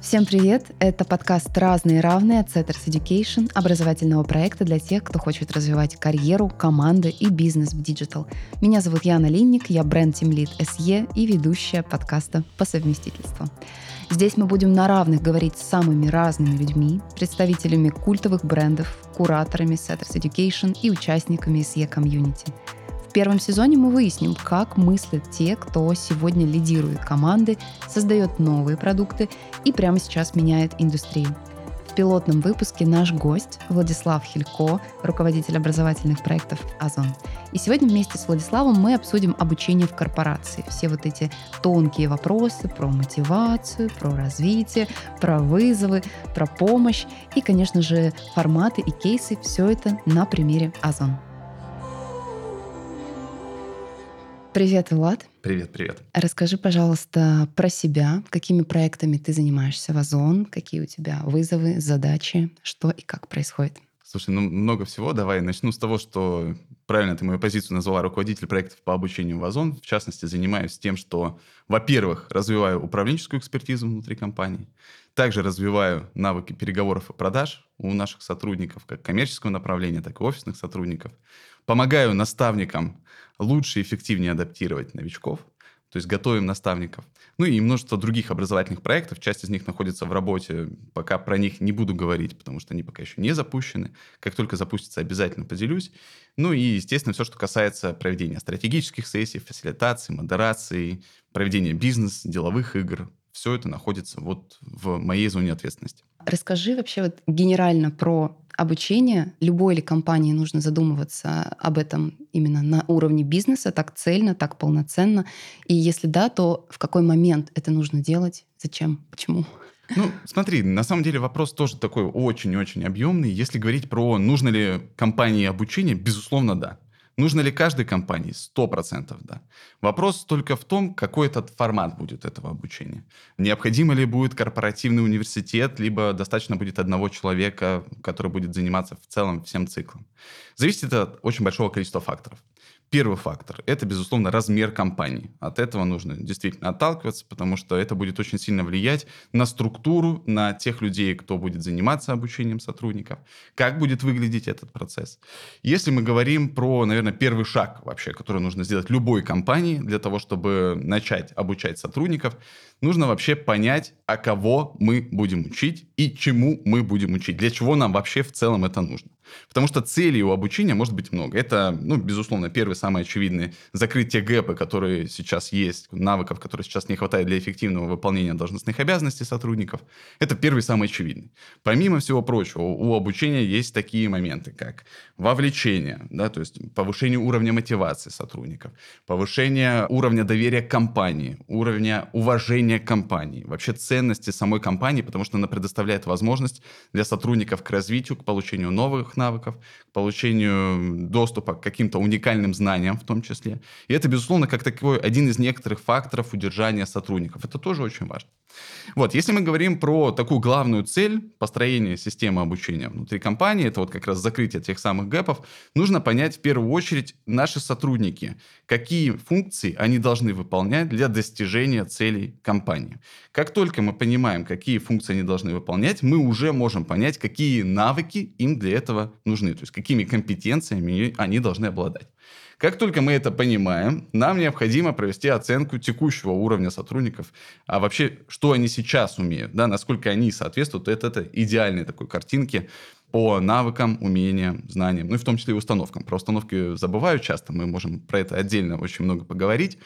Всем привет! Это подкаст «Разные равные» от Setters Education, образовательного проекта для тех, кто хочет развивать карьеру, команды и бизнес в digital. Меня зовут Яна Линник, я бренд-тимлид SE и ведущая подкаста по совместительству. Здесь мы будем на равных говорить с самыми разными людьми, представителями культовых брендов, кураторами Setters Education и участниками SE комьюнити – первом сезоне мы выясним, как мыслят те, кто сегодня лидирует команды, создает новые продукты и прямо сейчас меняет индустрию. В пилотном выпуске наш гость Владислав Хилько, руководитель образовательных проектов «Озон». И сегодня вместе с Владиславом мы обсудим обучение в корпорации. Все вот эти тонкие вопросы про мотивацию, про развитие, про вызовы, про помощь и, конечно же, форматы и кейсы. Все это на примере «Озон». Привет, Влад. Привет, привет. Расскажи, пожалуйста, про себя. Какими проектами ты занимаешься в Озон? Какие у тебя вызовы, задачи? Что и как происходит? Слушай, ну много всего. Давай начну с того, что правильно ты мою позицию назвала руководитель проектов по обучению в Озон. В частности, занимаюсь тем, что, во-первых, развиваю управленческую экспертизу внутри компании. Также развиваю навыки переговоров и продаж у наших сотрудников, как коммерческого направления, так и офисных сотрудников. Помогаю наставникам лучше и эффективнее адаптировать новичков, то есть готовим наставников. Ну и множество других образовательных проектов, часть из них находится в работе, пока про них не буду говорить, потому что они пока еще не запущены. Как только запустятся, обязательно поделюсь. Ну и, естественно, все, что касается проведения стратегических сессий, фасилитации, модерации, проведения бизнес, деловых игр, все это находится вот в моей зоне ответственности. Расскажи вообще вот генерально про обучение. Любой ли компании нужно задумываться об этом именно на уровне бизнеса, так цельно, так полноценно? И если да, то в какой момент это нужно делать? Зачем? Почему? Ну, смотри, на самом деле вопрос тоже такой очень-очень объемный. Если говорить про нужно ли компании обучение, безусловно, да. Нужно ли каждой компании? Сто процентов, да. Вопрос только в том, какой этот формат будет этого обучения. Необходимо ли будет корпоративный университет, либо достаточно будет одного человека, который будет заниматься в целом всем циклом. Зависит это от очень большого количества факторов. Первый фактор – это, безусловно, размер компании. От этого нужно действительно отталкиваться, потому что это будет очень сильно влиять на структуру, на тех людей, кто будет заниматься обучением сотрудников, как будет выглядеть этот процесс. Если мы говорим про, наверное, первый шаг вообще, который нужно сделать любой компании для того, чтобы начать обучать сотрудников, нужно вообще понять, а кого мы будем учить и чему мы будем учить, для чего нам вообще в целом это нужно. Потому что целей у обучения может быть много. Это, ну, безусловно, первый, самый очевидный, закрыть те гэпы, которые сейчас есть, навыков, которые сейчас не хватает для эффективного выполнения должностных обязанностей сотрудников. Это первый, самый очевидный. Помимо всего прочего, у обучения есть такие моменты, как вовлечение, да, то есть повышение уровня мотивации сотрудников, повышение уровня доверия к компании, уровня уважения к компании, вообще ценности самой компании, потому что она предоставляет возможность для сотрудников к развитию, к получению новых навыков, к получению доступа к каким-то уникальным знаниям в том числе. И это, безусловно, как такой один из некоторых факторов удержания сотрудников. Это тоже очень важно. Вот, если мы говорим про такую главную цель построения системы обучения внутри компании, это вот как раз закрытие тех самых гэпов, нужно понять в первую очередь наши сотрудники, какие функции они должны выполнять для достижения целей компании. Как только мы понимаем, какие функции они должны выполнять, мы уже можем понять, какие навыки им для этого нужны, то есть какими компетенциями они должны обладать. Как только мы это понимаем, нам необходимо провести оценку текущего уровня сотрудников, а вообще, что они сейчас умеют, да, насколько они соответствуют это, это идеальной такой картинки по навыкам, умениям, знаниям, ну и в том числе и установкам. Про установки забываю часто, мы можем про это отдельно очень много поговорить.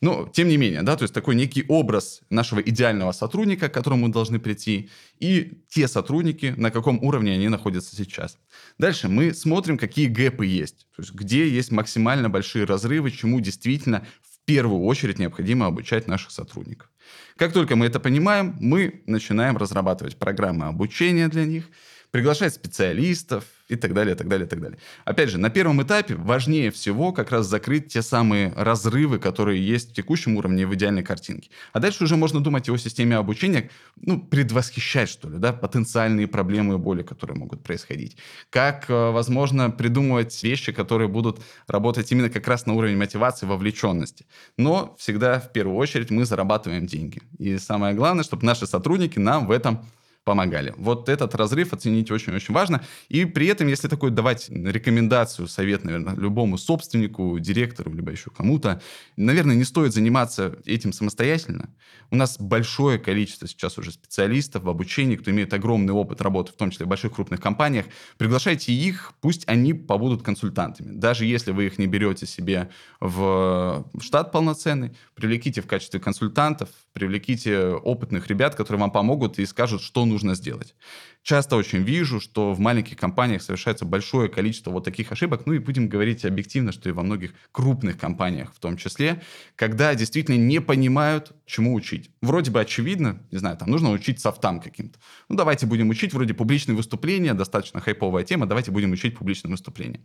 Но, тем не менее, да, то есть такой некий образ нашего идеального сотрудника, к которому мы должны прийти, и те сотрудники, на каком уровне они находятся сейчас. Дальше мы смотрим, какие гэпы есть, то есть где есть максимально большие разрывы, чему действительно в первую очередь необходимо обучать наших сотрудников. Как только мы это понимаем, мы начинаем разрабатывать программы обучения для них – приглашать специалистов и так далее, так далее, так далее. Опять же, на первом этапе важнее всего как раз закрыть те самые разрывы, которые есть в текущем уровне в идеальной картинке. А дальше уже можно думать о системе обучения, ну, предвосхищать, что ли, да, потенциальные проблемы и боли, которые могут происходить. Как, э, возможно, придумывать вещи, которые будут работать именно как раз на уровне мотивации, вовлеченности. Но всегда, в первую очередь, мы зарабатываем деньги. И самое главное, чтобы наши сотрудники нам в этом помогали. Вот этот разрыв оценить очень-очень важно. И при этом, если такой давать рекомендацию, совет, наверное, любому собственнику, директору, либо еще кому-то, наверное, не стоит заниматься этим самостоятельно. У нас большое количество сейчас уже специалистов в обучении, кто имеет огромный опыт работы, в том числе в больших крупных компаниях. Приглашайте их, пусть они побудут консультантами. Даже если вы их не берете себе в штат полноценный, привлеките в качестве консультантов, привлеките опытных ребят, которые вам помогут и скажут, что нужно сделать. Часто очень вижу, что в маленьких компаниях совершается большое количество вот таких ошибок, ну и будем говорить объективно, что и во многих крупных компаниях в том числе, когда действительно не понимают, чему учить. Вроде бы очевидно, не знаю, там нужно учить софтам каким-то. Ну давайте будем учить вроде публичные выступления, достаточно хайповая тема, давайте будем учить публичные выступления.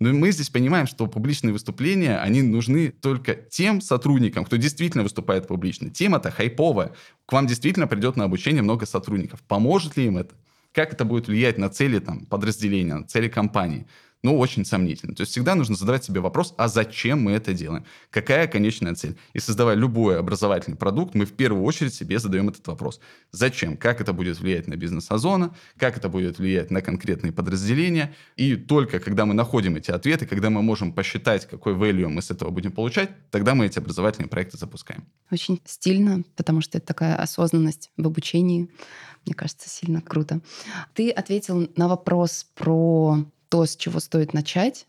Но мы здесь понимаем, что публичные выступления, они нужны только тем сотрудникам, кто действительно выступает публично. Тема-то хайповая. К вам действительно придет на обучение много сотрудников. Поможет ли им это? Как это будет влиять на цели там, подразделения, на цели компании? Ну, очень сомнительно. То есть всегда нужно задавать себе вопрос, а зачем мы это делаем? Какая конечная цель? И создавая любой образовательный продукт, мы в первую очередь себе задаем этот вопрос. Зачем? Как это будет влиять на бизнес Озона? Как это будет влиять на конкретные подразделения? И только когда мы находим эти ответы, когда мы можем посчитать, какой value мы с этого будем получать, тогда мы эти образовательные проекты запускаем. Очень стильно, потому что это такая осознанность в обучении. Мне кажется, сильно круто. Ты ответил на вопрос про то, с чего стоит начать,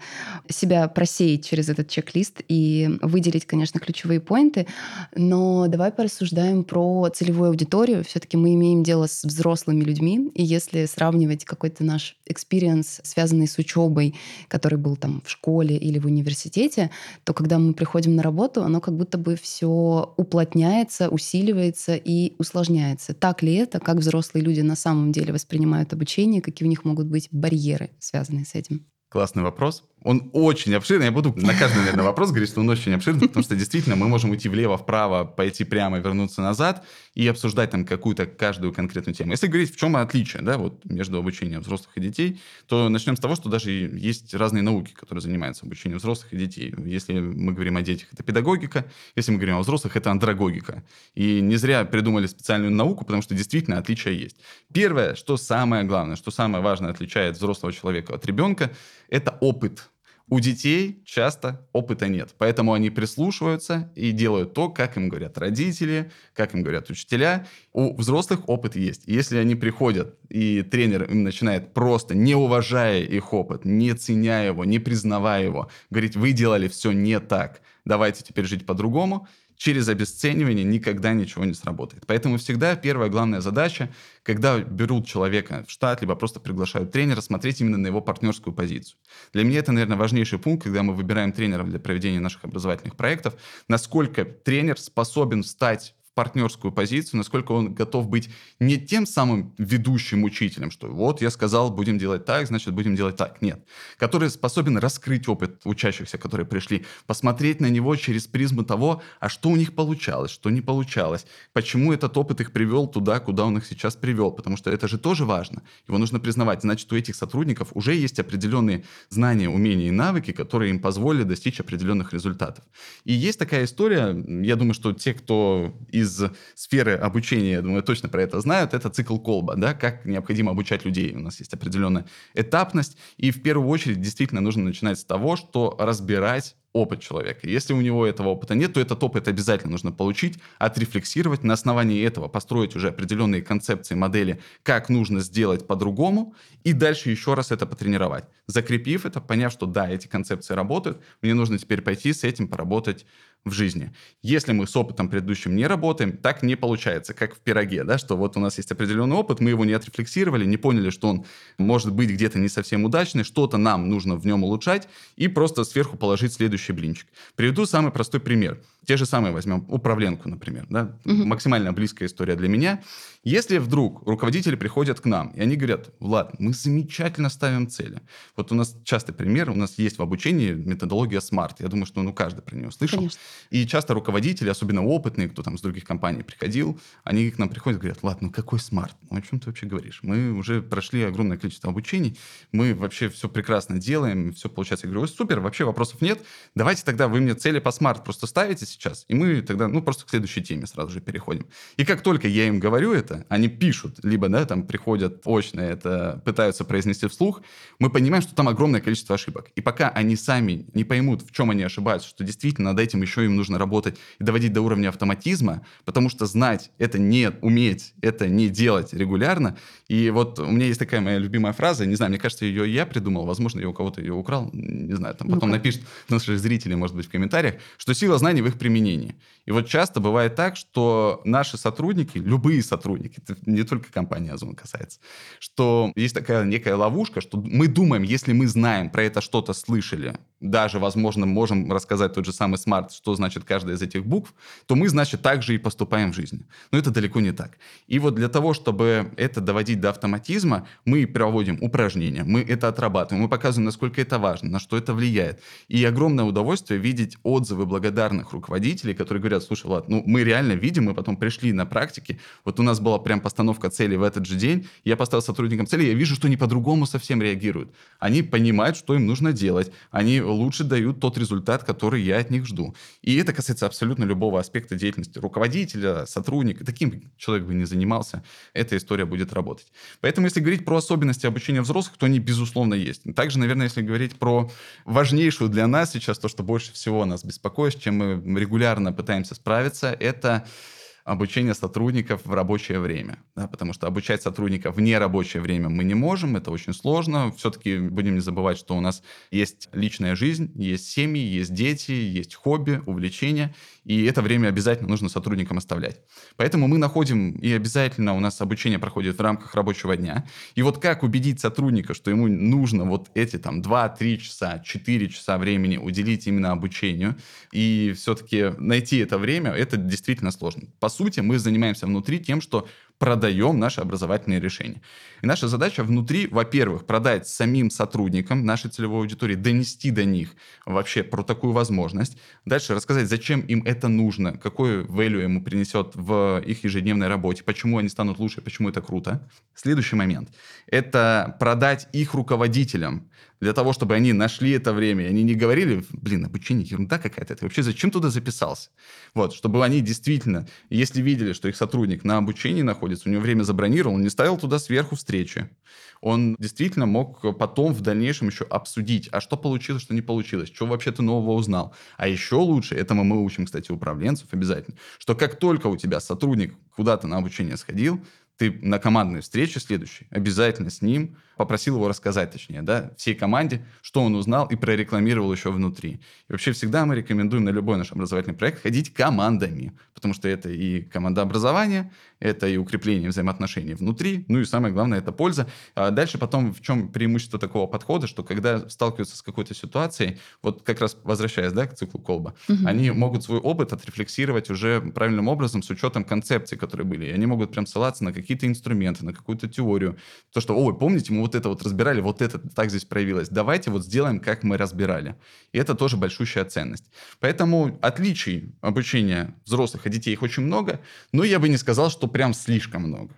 себя просеять через этот чек-лист и выделить, конечно, ключевые point ы. Но давай порассуждаем про целевую аудиторию. Все-таки мы имеем дело с взрослыми людьми, и если сравнивать какой-то наш experience, связанный с учебой, который был там в школе или в университете, то когда мы приходим на работу, оно как будто бы все уплотняется, усиливается и усложняется. Так ли это, как взрослые люди на самом деле воспринимают обучение, какие у них могут быть барьеры, связанные с этим? Классный вопрос. Он очень обширный. Я буду на каждый, наверное, вопрос говорить, что он очень обширный, потому что действительно мы можем уйти влево-вправо, пойти прямо, вернуться назад и обсуждать там какую-то каждую конкретную тему. Если говорить, в чем отличие да, вот, между обучением взрослых и детей, то начнем с того, что даже есть разные науки, которые занимаются обучением взрослых и детей. Если мы говорим о детях, это педагогика. Если мы говорим о взрослых, это андрогогика. И не зря придумали специальную науку, потому что действительно отличия есть. Первое, что самое главное, что самое важное отличает взрослого человека от ребенка, это опыт у детей часто опыта нет, поэтому они прислушиваются и делают то, как им говорят родители, как им говорят учителя. У взрослых опыт есть. Если они приходят, и тренер им начинает просто, не уважая их опыт, не ценя его, не признавая его, говорить, вы делали все не так, давайте теперь жить по-другому, через обесценивание никогда ничего не сработает. Поэтому всегда первая главная задача, когда берут человека в штат, либо просто приглашают тренера, смотреть именно на его партнерскую позицию. Для меня это, наверное, важнейший пункт, когда мы выбираем тренера для проведения наших образовательных проектов, насколько тренер способен стать партнерскую позицию, насколько он готов быть не тем самым ведущим учителем, что вот я сказал, будем делать так, значит, будем делать так. Нет. Который способен раскрыть опыт учащихся, которые пришли, посмотреть на него через призму того, а что у них получалось, что не получалось, почему этот опыт их привел туда, куда он их сейчас привел, потому что это же тоже важно. Его нужно признавать. Значит, у этих сотрудников уже есть определенные знания, умения и навыки, которые им позволили достичь определенных результатов. И есть такая история, я думаю, что те, кто из из сферы обучения, я думаю, точно про это знают, это цикл колба, да, как необходимо обучать людей. У нас есть определенная этапность, и в первую очередь действительно нужно начинать с того, что разбирать опыт человека. Если у него этого опыта нет, то этот опыт обязательно нужно получить, отрефлексировать, на основании этого построить уже определенные концепции, модели, как нужно сделать по-другому, и дальше еще раз это потренировать. Закрепив это, поняв, что да, эти концепции работают, мне нужно теперь пойти с этим поработать в жизни. Если мы с опытом предыдущим не работаем, так не получается, как в пироге, да, что вот у нас есть определенный опыт, мы его не отрефлексировали, не поняли, что он может быть где-то не совсем удачный, что-то нам нужно в нем улучшать, и просто сверху положить следующий блинчик. Приведу самый простой пример. Те же самые возьмем управленку, например. Да? Мгм. Максимально близкая история для меня. Если вдруг руководители приходят к нам, и они говорят, Влад, мы замечательно ставим цели. Вот у нас частый пример, у нас есть в обучении методология SMART. Я думаю, что ну, каждый про нее слышал. Конечно. И часто руководители, особенно опытные, кто там с других компаний приходил, они к нам приходят и говорят, ладно, ну какой SMART? Ну о чем ты вообще говоришь? Мы уже прошли огромное количество обучений, мы вообще все прекрасно делаем, все получается. Я говорю, «Ой, супер, вообще вопросов нет. Давайте тогда вы мне цели по SMART просто ставите сейчас, и мы тогда, ну, просто к следующей теме сразу же переходим. И как только я им говорю это, они пишут, либо, да, там приходят очно, это пытаются произнести вслух, мы понимаем, что там огромное количество ошибок. И пока они сами не поймут, в чем они ошибаются, что действительно над этим еще им нужно работать и доводить до уровня автоматизма, потому что знать это не уметь, это не делать регулярно. И вот у меня есть такая моя любимая фраза, не знаю, мне кажется, ее я придумал, возможно, я у кого-то ее украл, не знаю, там потом Ну-ка. напишут наши зрители, может быть, в комментариях, что сила знаний в их применении. И вот часто бывает так, что наши сотрудники, любые сотрудники, это не только компания Озон касается, что есть такая некая ловушка, что мы думаем, если мы знаем, про это что-то слышали, даже, возможно, можем рассказать тот же самый смарт, что значит каждая из этих букв, то мы, значит, так же и поступаем в жизни. Но это далеко не так. И вот для того, чтобы это доводить до автоматизма, мы проводим упражнения, мы это отрабатываем, мы показываем, насколько это важно, на что это влияет. И огромное удовольствие видеть отзывы благодарных руководителей, которые говорят, слушай, Влад, ну мы реально видим, мы потом пришли на практике, вот у нас была прям постановка цели в этот же день, я поставил сотрудникам цели, я вижу, что они по-другому совсем реагируют. Они понимают, что им нужно делать, они лучше дают тот результат, который я от них жду. И это касается абсолютно любого аспекта деятельности руководителя, сотрудника, таким человек бы не занимался, эта история будет работать. Поэтому, если говорить про особенности обучения взрослых, то они, безусловно, есть. Также, наверное, если говорить про важнейшую для нас сейчас, то, что больше всего нас беспокоит, с чем мы регулярно пытаемся справиться, это обучение сотрудников в рабочее время. Да, потому что обучать сотрудников в нерабочее время мы не можем, это очень сложно. Все-таки будем не забывать, что у нас есть личная жизнь, есть семьи, есть дети, есть хобби, увлечения, и это время обязательно нужно сотрудникам оставлять. Поэтому мы находим, и обязательно у нас обучение проходит в рамках рабочего дня. И вот как убедить сотрудника, что ему нужно вот эти там 2-3 часа, 4 часа времени уделить именно обучению, и все-таки найти это время, это действительно сложно. По сути, мы занимаемся внутри тем, что продаем наши образовательные решения. И наша задача внутри, во-первых, продать самим сотрудникам нашей целевой аудитории, донести до них вообще про такую возможность. Дальше рассказать, зачем им это нужно, какой value ему принесет в их ежедневной работе, почему они станут лучше, почему это круто. Следующий момент – это продать их руководителям для того, чтобы они нашли это время, они не говорили, блин, обучение ерунда какая-то, ты вообще зачем туда записался? Вот, чтобы они действительно, если видели, что их сотрудник на обучении находится, у него время забронировал, он не ставил туда сверху встречи. Он действительно мог потом в дальнейшем еще обсудить, а что получилось, что не получилось, что вообще ты нового узнал. А еще лучше, этому мы учим, кстати, управленцев обязательно, что как только у тебя сотрудник куда-то на обучение сходил, ты на командной встрече следующей обязательно с ним попросил его рассказать, точнее, да, всей команде, что он узнал и прорекламировал еще внутри. И вообще всегда мы рекомендуем на любой наш образовательный проект ходить командами, потому что это и команда образования, это и укрепление взаимоотношений внутри, ну и самое главное, это польза. А дальше потом в чем преимущество такого подхода, что когда сталкиваются с какой-то ситуацией, вот как раз возвращаясь, да, к циклу Колба, Мгм. они могут свой опыт отрефлексировать уже правильным образом с учетом концепций, которые были. И они могут прям ссылаться на какие-то инструменты, на какую-то теорию. То, что, ой, помните, мы вот это вот разбирали, вот это так здесь проявилось. Давайте вот сделаем, как мы разбирали. И это тоже большущая ценность. Поэтому отличий обучения взрослых и детей их очень много, но я бы не сказал, что прям слишком много.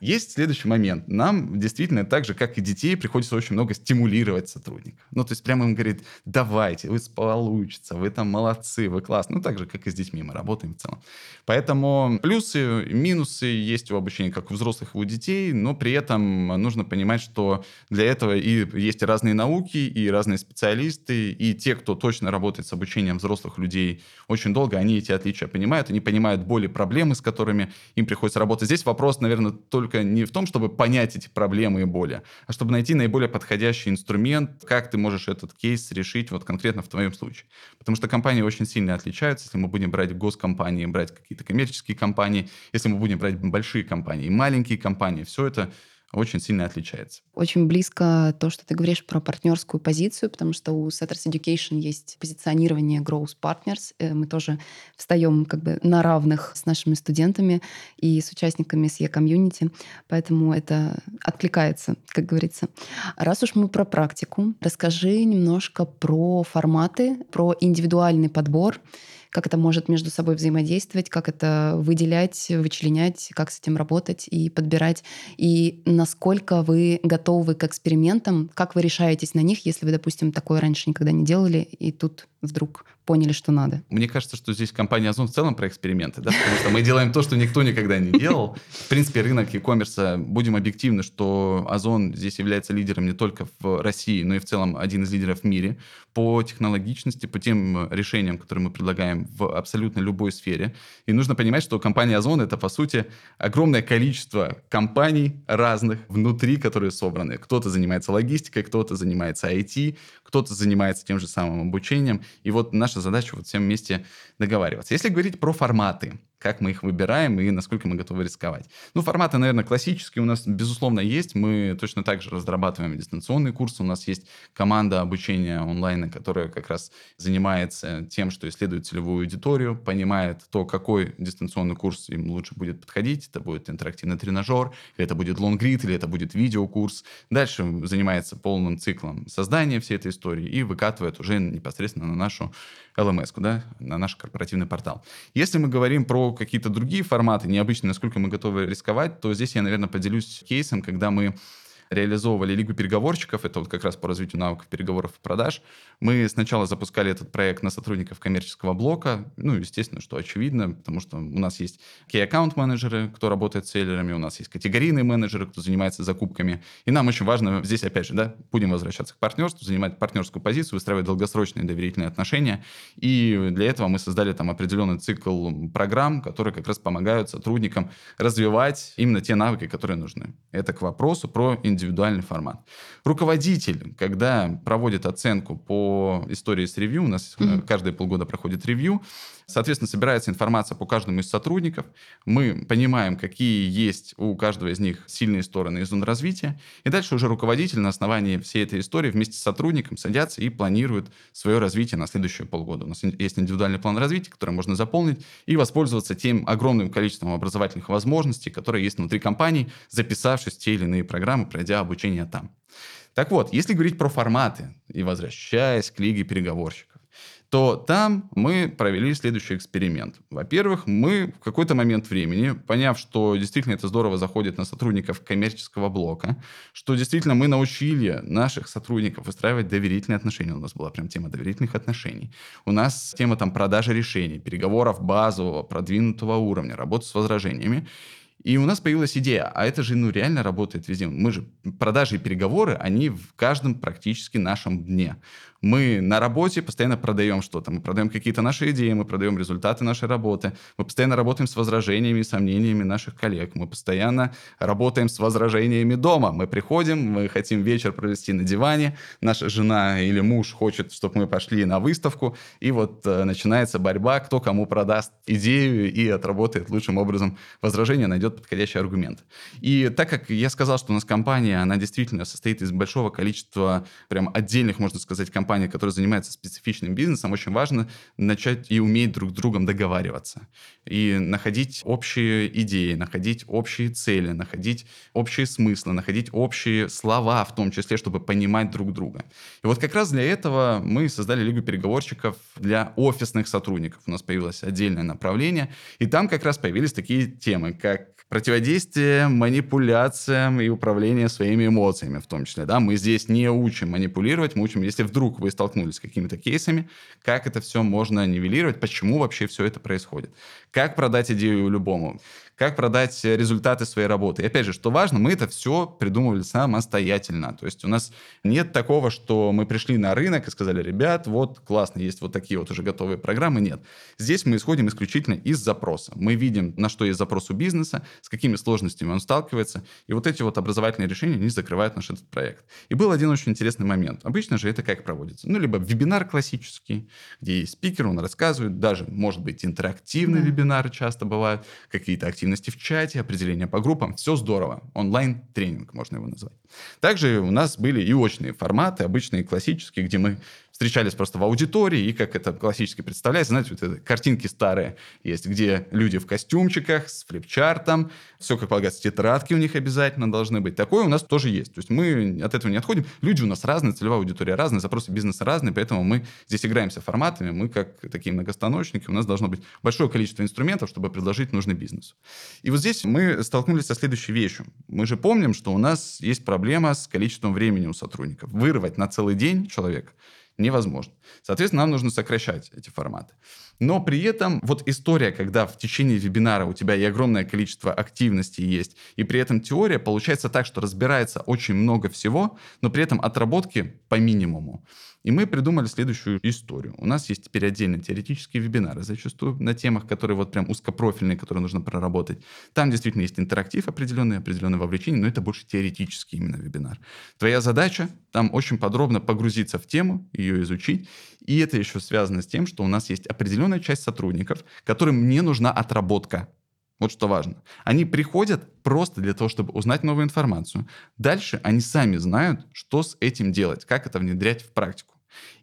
Есть следующий момент. Нам действительно так же, как и детей, приходится очень много стимулировать сотрудников. Ну, то есть прямо им говорит, давайте, вы получится, вы там молодцы, вы класс. Ну, так же, как и с детьми мы работаем в целом. Поэтому плюсы, минусы есть у обучения как у взрослых, и у детей, но при этом нужно понимать, что для этого и есть разные науки, и разные специалисты, и те, кто точно работает с обучением взрослых людей очень долго, они эти отличия понимают, они понимают боли, проблемы, с которыми им приходится работать. Здесь вопрос, наверное, только не в том, чтобы понять эти проблемы и боли, а чтобы найти наиболее подходящий инструмент, как ты можешь этот кейс решить вот конкретно в твоем случае. Потому что компании очень сильно отличаются, если мы будем брать госкомпании, брать какие-то коммерческие компании, если мы будем брать большие компании маленькие компании, все это очень сильно отличается. Очень близко то, что ты говоришь про партнерскую позицию, потому что у Setters Education есть позиционирование Growth Partners. Э, мы тоже встаем как бы на равных с нашими студентами и с участниками с e-комьюнити, поэтому это откликается, как говорится. Раз уж мы про практику, расскажи немножко про форматы, про индивидуальный подбор как это может между собой взаимодействовать, как это выделять, вычленять, как с этим работать и подбирать, и насколько вы готовы к экспериментам, как вы решаетесь на них, если вы, допустим, такое раньше никогда не делали, и тут вдруг поняли, что надо. Мне кажется, что здесь компания Озон в целом про эксперименты, да, потому что мы делаем то, что никто никогда не делал. В принципе, рынок e-commerce, будем объективны, что Озон здесь является лидером не только в России, но и в целом один из лидеров в мире по технологичности, по тем решениям, которые мы предлагаем в абсолютно любой сфере. И нужно понимать, что компания Озон — это, по сути, огромное количество компаний разных внутри, которые собраны. Кто-то занимается логистикой, кто-то занимается IT, кто-то занимается тем же самым обучением. И вот наша задача вот всем вместе договариваться. Если говорить про форматы, как мы их выбираем и насколько мы готовы рисковать. Ну, форматы, наверное, классические у нас, безусловно, есть. Мы точно так же разрабатываем дистанционные курсы. У нас есть команда обучения онлайн, которая как раз занимается тем, что исследует целевую аудиторию, понимает то, какой дистанционный курс им лучше будет подходить. Это будет интерактивный тренажер, или это будет лонгрид, или это будет видеокурс. Дальше занимается полным циклом создания всей этой истории и выкатывает уже непосредственно на нашу LMS, да, на наш корпоративный портал. Если мы говорим про какие-то другие форматы, необычные, насколько мы готовы рисковать, то здесь я, наверное, поделюсь кейсом, когда мы реализовывали Лигу переговорщиков, это вот как раз по развитию навыков переговоров и продаж. Мы сначала запускали этот проект на сотрудников коммерческого блока, ну, естественно, что очевидно, потому что у нас есть key аккаунт менеджеры, кто работает с селлерами, у нас есть категорийные менеджеры, кто занимается закупками, и нам очень важно здесь, опять же, да, будем возвращаться к партнерству, занимать партнерскую позицию, выстраивать долгосрочные доверительные отношения, и для этого мы создали там определенный цикл программ, которые как раз помогают сотрудникам развивать именно те навыки, которые нужны. Это к вопросу про индивидуальность индивидуальный формат. Руководитель, когда проводит оценку по истории с ревью, у нас mm-hmm. каждые полгода проходит ревью, соответственно, собирается информация по каждому из сотрудников, мы понимаем, какие есть у каждого из них сильные стороны и зоны развития, и дальше уже руководитель на основании всей этой истории вместе с сотрудником садятся и планируют свое развитие на следующие полгода. У нас есть индивидуальный план развития, который можно заполнить и воспользоваться тем огромным количеством образовательных возможностей, которые есть внутри компании, записавшись в те или иные программы, пройдя обучение там. Так вот, если говорить про форматы и возвращаясь к лиге переговорщиков, то там мы провели следующий эксперимент. Во-первых, мы в какой-то момент времени, поняв, что действительно это здорово заходит на сотрудников коммерческого блока, что действительно мы научили наших сотрудников выстраивать доверительные отношения. У нас была прям тема доверительных отношений. У нас тема там продажи решений, переговоров базового, продвинутого уровня, работы с возражениями. И у нас появилась идея, а это же ну реально работает везде. Мы же продажи и переговоры, они в каждом практически нашем дне. Мы на работе постоянно продаем что-то. Мы продаем какие-то наши идеи, мы продаем результаты нашей работы. Мы постоянно работаем с возражениями и сомнениями наших коллег. Мы постоянно работаем с возражениями дома. Мы приходим, мы хотим вечер провести на диване. Наша жена или муж хочет, чтобы мы пошли на выставку. И вот э, начинается борьба, кто кому продаст идею и отработает лучшим образом возражение, найдет подходящий аргумент. И так как я сказал, что у нас компания, она действительно состоит из большого количества прям отдельных, можно сказать, компаний, компания, которая занимается специфичным бизнесом, очень важно начать и уметь друг с другом договариваться. И находить общие идеи, находить общие цели, находить общие смыслы, находить общие слова в том числе, чтобы понимать друг друга. И вот как раз для этого мы создали Лигу переговорщиков для офисных сотрудников. У нас появилось отдельное направление, и там как раз появились такие темы, как противодействие манипуляциям и управление своими эмоциями в том числе. Да? Мы здесь не учим манипулировать, мы учим, если вдруг вы столкнулись с какими-то кейсами, как это все можно нивелировать, почему вообще все это происходит. Как продать идею любому, как продать результаты своей работы. И опять же, что важно, мы это все придумывали самостоятельно. То есть у нас нет такого, что мы пришли на рынок и сказали, ребят, вот классно, есть вот такие вот уже готовые программы. Нет. Здесь мы исходим исключительно из запроса. Мы видим, на что есть запрос у бизнеса, с какими сложностями он сталкивается. И вот эти вот образовательные решения, они закрывают наш этот проект. И был один очень интересный момент. Обычно же это как проводится? Ну, либо вебинар классический, где есть спикер, он рассказывает, даже, может быть, интерактивный mm-hmm. вебинары часто бывают, какие-то активности в чате, определения по группам. Все здорово. Онлайн-тренинг можно его назвать. Также у нас были и очные форматы, обычные классические, где мы встречались просто в аудитории, и как это классически представляется, знаете, вот это картинки старые есть, где люди в костюмчиках с флипчартом, все, как полагается, тетрадки у них обязательно должны быть. Такое у нас тоже есть. То есть мы от этого не отходим. Люди у нас разные, целевая аудитория разная, запросы бизнеса разные, поэтому мы здесь играемся форматами, мы как такие многостаночники, у нас должно быть большое количество инструментов, чтобы предложить нужный бизнес. И вот здесь мы столкнулись со следующей вещью. Мы же помним, что у нас есть проблема с количеством времени у сотрудников. Вырвать на целый день человека невозможно. Соответственно, нам нужно сокращать эти форматы. Но при этом вот история, когда в течение вебинара у тебя и огромное количество активности есть, и при этом теория, получается так, что разбирается очень много всего, но при этом отработки по минимуму. И мы придумали следующую историю. У нас есть теперь отдельные теоретические вебинары, зачастую на темах, которые вот прям узкопрофильные, которые нужно проработать. Там действительно есть интерактив определенный, определенное вовлечение, но это больше теоретический именно вебинар. Твоя задача там очень подробно погрузиться в тему, ее изучить. И это еще связано с тем, что у нас есть определенная часть сотрудников, которым не нужна отработка вот что важно. Они приходят просто для того, чтобы узнать новую информацию. Дальше они сами знают, что с этим делать, как это внедрять в практику.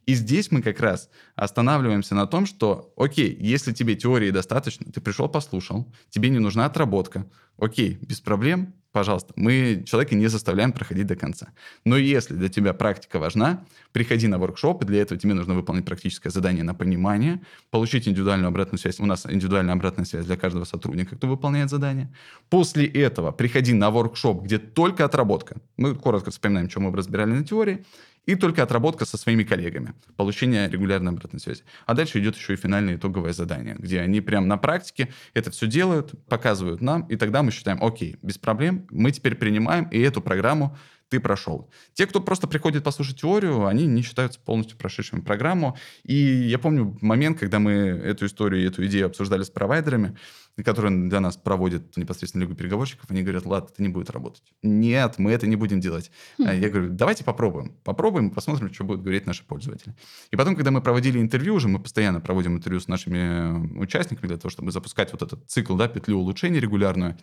И здесь мы как раз останавливаемся на том, что, окей, если тебе теории достаточно, ты пришел, послушал, тебе не нужна отработка, окей, без проблем, пожалуйста, мы человека не заставляем проходить до конца. Но если для тебя практика важна, приходи на воркшоп, и для этого тебе нужно выполнить практическое задание на понимание, получить индивидуальную обратную связь. У нас индивидуальная обратная связь для каждого сотрудника, кто выполняет задание. После этого приходи на воркшоп, где только отработка. Мы коротко вспоминаем, что мы разбирали на теории, и только отработка со своими коллегами, получение регулярной обратной связи. А дальше идет еще и финальное итоговое задание, где они прямо на практике это все делают, показывают нам, и тогда мы считаем, окей, без проблем, мы теперь принимаем, и эту программу ты прошел. Те, кто просто приходит послушать теорию, они не считаются полностью прошедшими программу. И я помню момент, когда мы эту историю, эту идею обсуждали с провайдерами, которые для нас проводят непосредственно Лигу переговорщиков, они говорят, ладно, это не будет работать. Нет, мы это не будем делать. Хм. Я говорю, давайте попробуем. Попробуем, посмотрим, что будут говорить наши пользователи. И потом, когда мы проводили интервью, уже мы постоянно проводим интервью с нашими участниками для того, чтобы запускать вот этот цикл, да, петлю улучшений регулярную.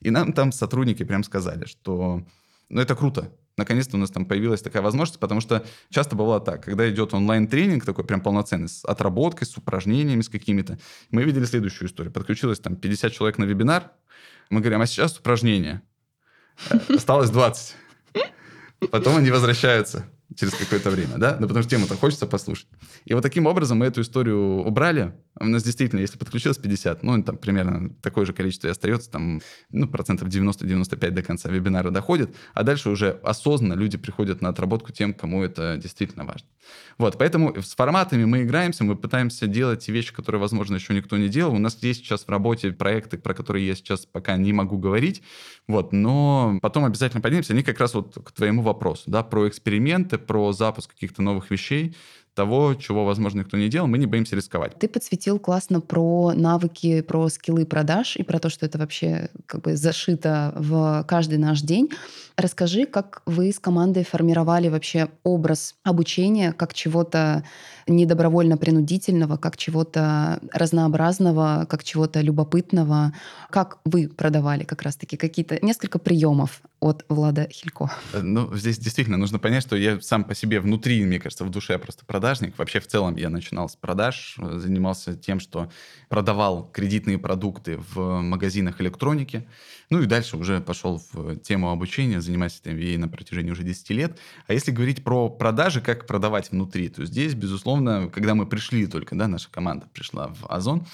И нам там сотрудники прям сказали, что ну, это круто. Наконец-то у нас там появилась такая возможность, потому что часто бывало так, когда идет онлайн-тренинг такой прям полноценный, с отработкой, с упражнениями, с какими-то, мы видели следующую историю. Подключилось там 50 человек на вебинар, мы говорим, а сейчас упражнения. Э, осталось 20. Потом они возвращаются через какое-то время, да? Ну, потому что тему-то хочется послушать. И вот таким образом мы эту историю убрали. У нас действительно, если подключилось 50, ну, там примерно такое же количество и остается, там, ну, процентов 90-95 до конца вебинара доходит, а дальше уже осознанно люди приходят на отработку тем, кому это действительно важно. Вот, поэтому с форматами мы играемся, мы пытаемся делать те вещи, которые, возможно, еще никто не делал. У нас есть сейчас в работе проекты, про которые я сейчас пока не могу говорить, вот, но потом обязательно поднимемся. Они как раз вот к твоему вопросу, да, про эксперименты, про запуск каких-то новых вещей того, чего, возможно, никто не делал, мы не боимся рисковать. Ты подсветил классно про навыки, про скиллы продаж и про то, что это вообще как бы зашито в каждый наш день. Расскажи, как вы с командой формировали вообще образ обучения как чего-то недобровольно-принудительного, как чего-то разнообразного, как чего-то любопытного. Как вы продавали как раз-таки какие-то несколько приемов от Влада Хилько? Э, ну, здесь действительно нужно понять, что я сам по себе внутри, мне кажется, в душе просто продажник. Вообще, в целом, я начинал с продаж, занимался тем, что продавал кредитные продукты в магазинах электроники. Ну и дальше уже пошел в тему обучения, занимаюсь этим MBA на протяжении уже 10 лет. А если говорить про продажи, как продавать внутри, то здесь, безусловно, когда мы пришли только, да, наша команда пришла в Озон,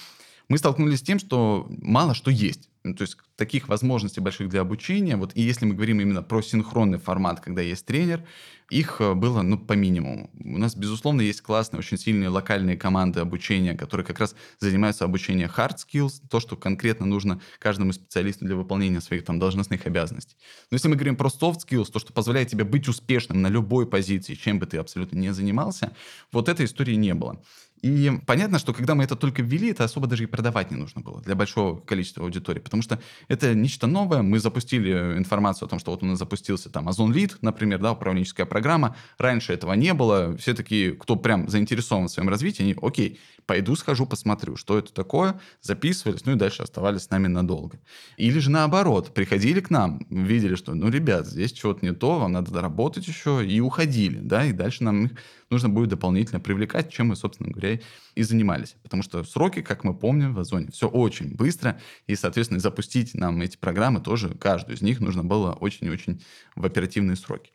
мы столкнулись с тем, что мало что есть. Ну, то есть таких возможностей больших для обучения, вот и если мы говорим именно про синхронный формат, когда есть тренер, их э, было, ну, по минимуму. У нас, безусловно, есть классные, очень сильные локальные команды обучения, которые как раз занимаются обучением hard skills, то, что конкретно нужно каждому специалисту для выполнения своих там должностных обязанностей. Но если мы говорим про soft skills, то, что позволяет тебе быть успешным на любой позиции, чем бы ты абсолютно не занимался, вот этой истории не было. И понятно, что когда мы это только ввели, это особо даже и продавать не нужно было для большого количества аудитории, потому что это нечто новое. Мы запустили информацию о том, что вот у нас запустился там Озон Лид, например, да, управленческая программа. Раньше этого не было. Все такие, кто прям заинтересован в своем развитии, они, окей, пойду схожу, посмотрю, что это такое, записывались, ну и дальше оставались с нами надолго. Или же наоборот, приходили к нам, видели, что, ну, ребят, здесь чего-то не то, вам надо доработать еще, и уходили, да, и дальше нам их нужно будет дополнительно привлекать, чем мы, собственно говоря, и занимались. Потому что сроки, как мы помним, в Озоне все очень быстро, и, соответственно, запустить нам эти программы тоже, каждую из них нужно было очень и очень в оперативные сроки.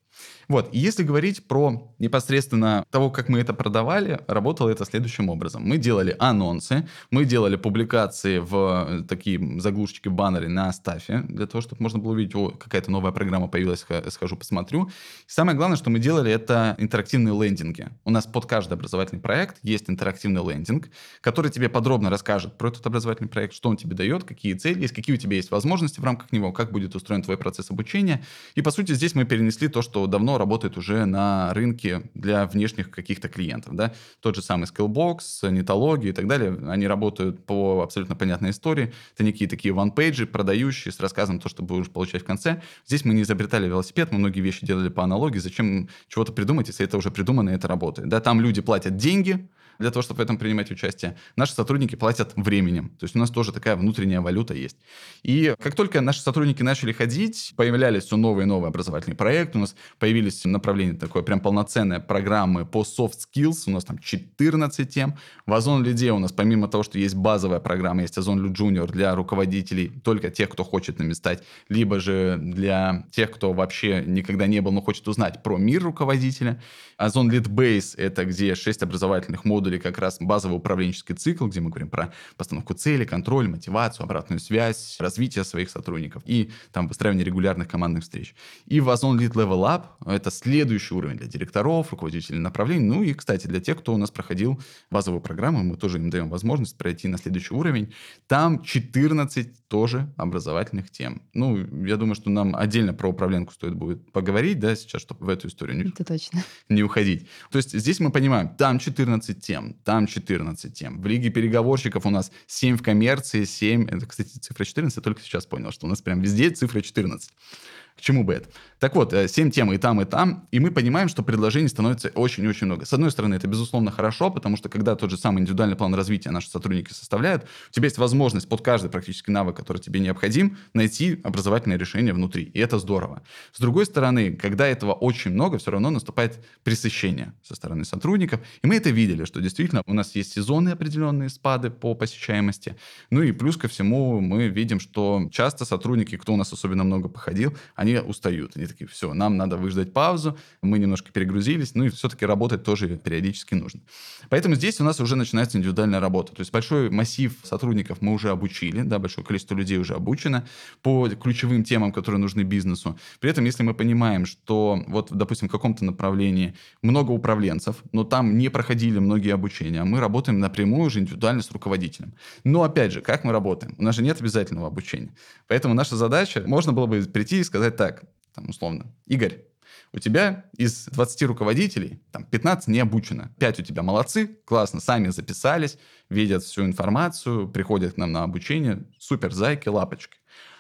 Вот, и если говорить про непосредственно того, как мы это продавали, работало это следующим образом. Мы делали анонсы, мы делали публикации в э, такие заглушечки, баннеры на стафе, для того, чтобы можно было увидеть, о, какая-то новая программа появилась, схожу, посмотрю. И самое главное, что мы делали, это интерактивные лендинги. У нас под каждый образовательный проект есть интерактивный лендинг, который тебе подробно расскажет про этот образовательный проект, что он тебе дает, какие цели есть, какие у тебя есть возможности в рамках него, как будет устроен твой процесс обучения. И, по сути, здесь мы перенесли то, что давно работает уже на рынке для внешних каких-то клиентов. Да? Тот же самый Skillbox, Нетология и так далее, они работают по абсолютно понятной истории. Это некие такие one-page и, продающие с рассказом то, что будешь получать в конце. Здесь мы не изобретали велосипед, мы многие вещи делали по аналогии. Зачем чего-то придумать, если это уже придумано и это работает? Да? Там люди платят деньги, для того, чтобы в этом принимать участие. Наши сотрудники платят временем. То есть у нас тоже такая внутренняя валюта есть. И как только наши сотрудники начали ходить, появлялись все новые и новые образовательные проекты, у нас появились направления такое прям полноценные программы по soft skills, у нас там 14 тем. В Озон Лиде у нас помимо того, что есть базовая программа, есть Озон Лид Junior для руководителей, только тех, кто хочет нами стать, либо же для тех, кто вообще никогда не был, но хочет узнать про мир руководителя. Озон Lead Base — это где 6 образовательных модулей модуле как раз базовый управленческий цикл, где мы говорим про постановку цели, контроль, мотивацию, обратную связь, развитие своих сотрудников и там выстраивание регулярных командных встреч. И в Озон Lead Level Up это следующий уровень для директоров, руководителей направлений. Ну и, кстати, для тех, кто у нас проходил базовую программу, мы тоже им даем возможность пройти на следующий уровень. Там 14 тоже образовательных тем. Ну, я думаю, что нам отдельно про управленку стоит будет поговорить, да, сейчас, чтобы в эту историю не, это точно. не уходить. То есть здесь мы понимаем, там 14 тем, там 14 тем. В Лиге переговорщиков у нас 7 в коммерции, 7... Это, кстати, цифра 14, я только сейчас понял, что у нас прям везде цифра 14. К чему бы это? Так вот, 7 э, тем и там, и там, и мы понимаем, что предложений становится очень-очень много. С одной стороны, это, безусловно, хорошо, потому что когда тот же самый индивидуальный план развития наши сотрудники составляют, у тебя есть возможность под каждый практически навык, который тебе необходим, найти образовательное решение внутри, и это здорово. С другой стороны, когда этого очень много, все равно наступает пресыщение со стороны сотрудников, и мы это видели, что действительно у нас есть сезонные определенные спады по посещаемости, ну и плюс ко всему мы видим, что часто сотрудники, кто у нас особенно много походил, они устают. Они такие, все, нам надо выждать паузу, мы немножко перегрузились, ну и все-таки работать тоже периодически нужно. Поэтому здесь у нас уже начинается индивидуальная работа. То есть большой массив сотрудников мы уже обучили, да, большое количество людей уже обучено по ключевым темам, которые нужны бизнесу. При этом, если мы понимаем, что вот, допустим, в каком-то направлении много управленцев, но там не проходили многие обучения, мы работаем напрямую уже индивидуально с руководителем. Но опять же, как мы работаем? У нас же нет обязательного обучения. Поэтому наша задача, можно было бы прийти и сказать, так, там, условно, Игорь, у тебя из 20 руководителей там, 15 не обучено. 5 у тебя молодцы, классно, сами записались, видят всю информацию, приходят к нам на обучение, супер, зайки, лапочки.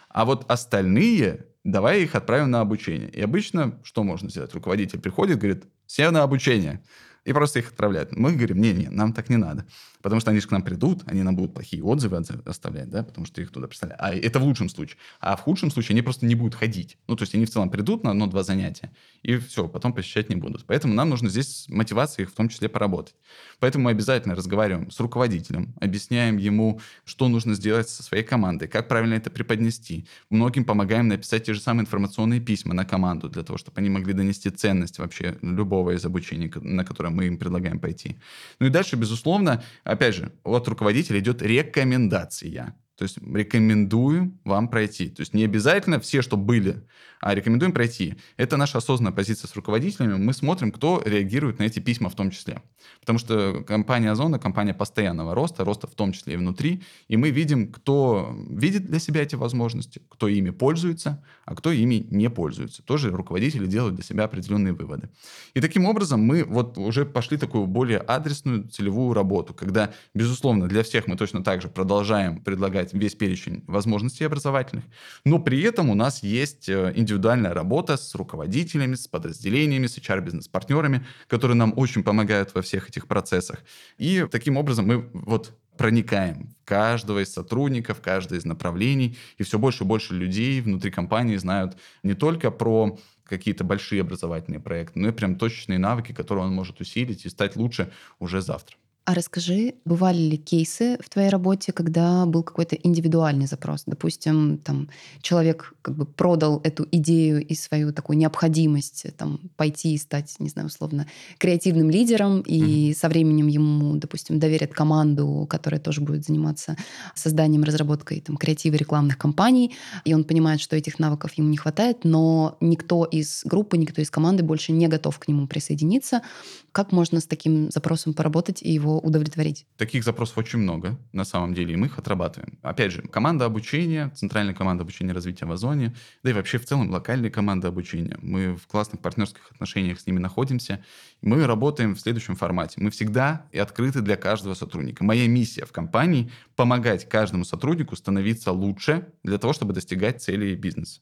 А вот остальные, давай их отправим на обучение. И обычно что можно сделать? Руководитель приходит, говорит, все на обучение. И просто их отправляют. Мы говорим, не-не, нам так не надо. Потому что они же к нам придут, они нам будут плохие отзывы оставлять, да, потому что их туда представляют. А это в лучшем случае. А в худшем случае они просто не будут ходить. Ну, то есть они в целом придут на одно-два занятия, и все, потом посещать не будут. Поэтому нам нужно здесь мотивация их в том числе поработать. Поэтому мы обязательно разговариваем с руководителем, объясняем ему, что нужно сделать со своей командой, как правильно это преподнести. Многим помогаем написать те же самые информационные письма на команду, для того, чтобы они могли донести ценность вообще любого из обучений, на которое мы им предлагаем пойти. Ну и дальше, безусловно, опять же, от руководителя идет рекомендация. То есть рекомендуем вам пройти. То есть не обязательно все, что были, а рекомендуем пройти. Это наша осознанная позиция с руководителями. Мы смотрим, кто реагирует на эти письма в том числе. Потому что компания Озона, компания постоянного роста, роста в том числе и внутри. И мы видим, кто видит для себя эти возможности, кто ими пользуется, а кто ими не пользуется. Тоже руководители делают для себя определенные выводы. И таким образом мы вот уже пошли такую более адресную целевую работу, когда, безусловно, для всех мы точно так же продолжаем предлагать предлагать весь перечень возможностей образовательных, но при этом у нас есть э, индивидуальная работа с руководителями, с подразделениями, с HR-бизнес-партнерами, которые нам очень помогают во всех этих процессах. И таким образом мы вот проникаем в каждого из сотрудников, в каждое из направлений, и все больше и больше людей внутри компании знают не только про какие-то большие образовательные проекты, но и прям точечные навыки, которые он может усилить и стать лучше уже завтра. А расскажи, бывали ли кейсы в твоей работе, когда был какой-то индивидуальный запрос? Допустим, там человек как бы продал эту идею и свою такую необходимость там, пойти и стать, не знаю, условно, креативным лидером, и mm-hmm. со временем ему, допустим, доверят команду, которая тоже будет заниматься созданием, разработкой там, креатива рекламных кампаний, и он понимает, что этих навыков ему не хватает, но никто из группы, никто из команды больше не готов к нему присоединиться. Как можно с таким запросом поработать и его удовлетворить? Таких запросов очень много, на самом деле, и мы их отрабатываем. Опять же, команда обучения, центральная команда обучения развития в Озоне, да и вообще в целом локальные команды обучения. Мы в классных партнерских отношениях с ними находимся. Мы работаем в следующем формате. Мы всегда и открыты для каждого сотрудника. Моя миссия в компании — помогать каждому сотруднику становиться лучше для того, чтобы достигать целей бизнеса.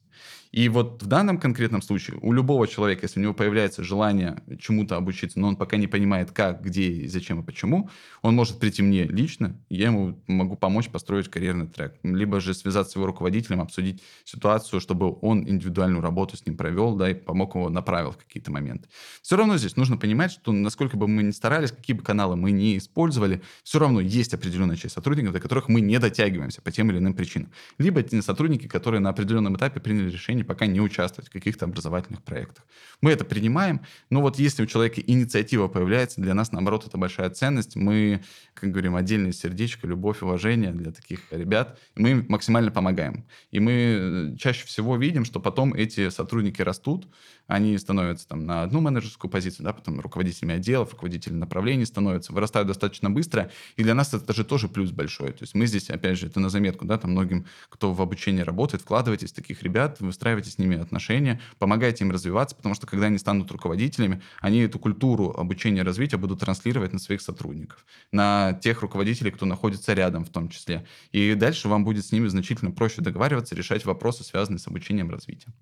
И вот в данном конкретном случае у любого человека, если у него появляется желание чему-то обучиться, но он пока не понимает, как, где, и зачем и почему, он может прийти мне лично, я ему могу помочь построить карьерный трек. Либо же связаться с его руководителем, обсудить ситуацию, чтобы он индивидуальную работу с ним провел, да, и помог его направил в какие-то моменты. Все равно здесь нужно понимать, что насколько бы мы ни старались, какие бы каналы мы не использовали, все равно есть определенная часть сотрудников, до которых мы не дотягиваемся по тем или иным причинам. Либо те сотрудники, которые на определенном этапе приняли решение решение пока не участвовать в каких-то образовательных проектах. Мы это принимаем, но вот если у человека инициатива появляется, для нас, наоборот, это большая ценность. Мы, как говорим, отдельное сердечко, любовь, уважение для таких ребят. Мы им максимально помогаем. И мы э, чаще всего видим, что потом эти сотрудники растут, они становятся там на одну менеджерскую позицию, да, потом руководителями отделов, руководителями направлений становятся, вырастают достаточно быстро, и для нас это же тоже плюс большой. То есть мы здесь, опять же, это на заметку, да, там многим, кто в обучении работает, вкладывайтесь в таких ребят, выстраивайте с ними отношения, помогайте им развиваться, потому что когда они станут руководителями, они эту культуру обучения и развития будут транслировать на своих сотрудников, на тех руководителей, кто находится рядом в том числе. И дальше вам будет с ними значительно проще договариваться, решать вопросы, связанные с обучением и развитием.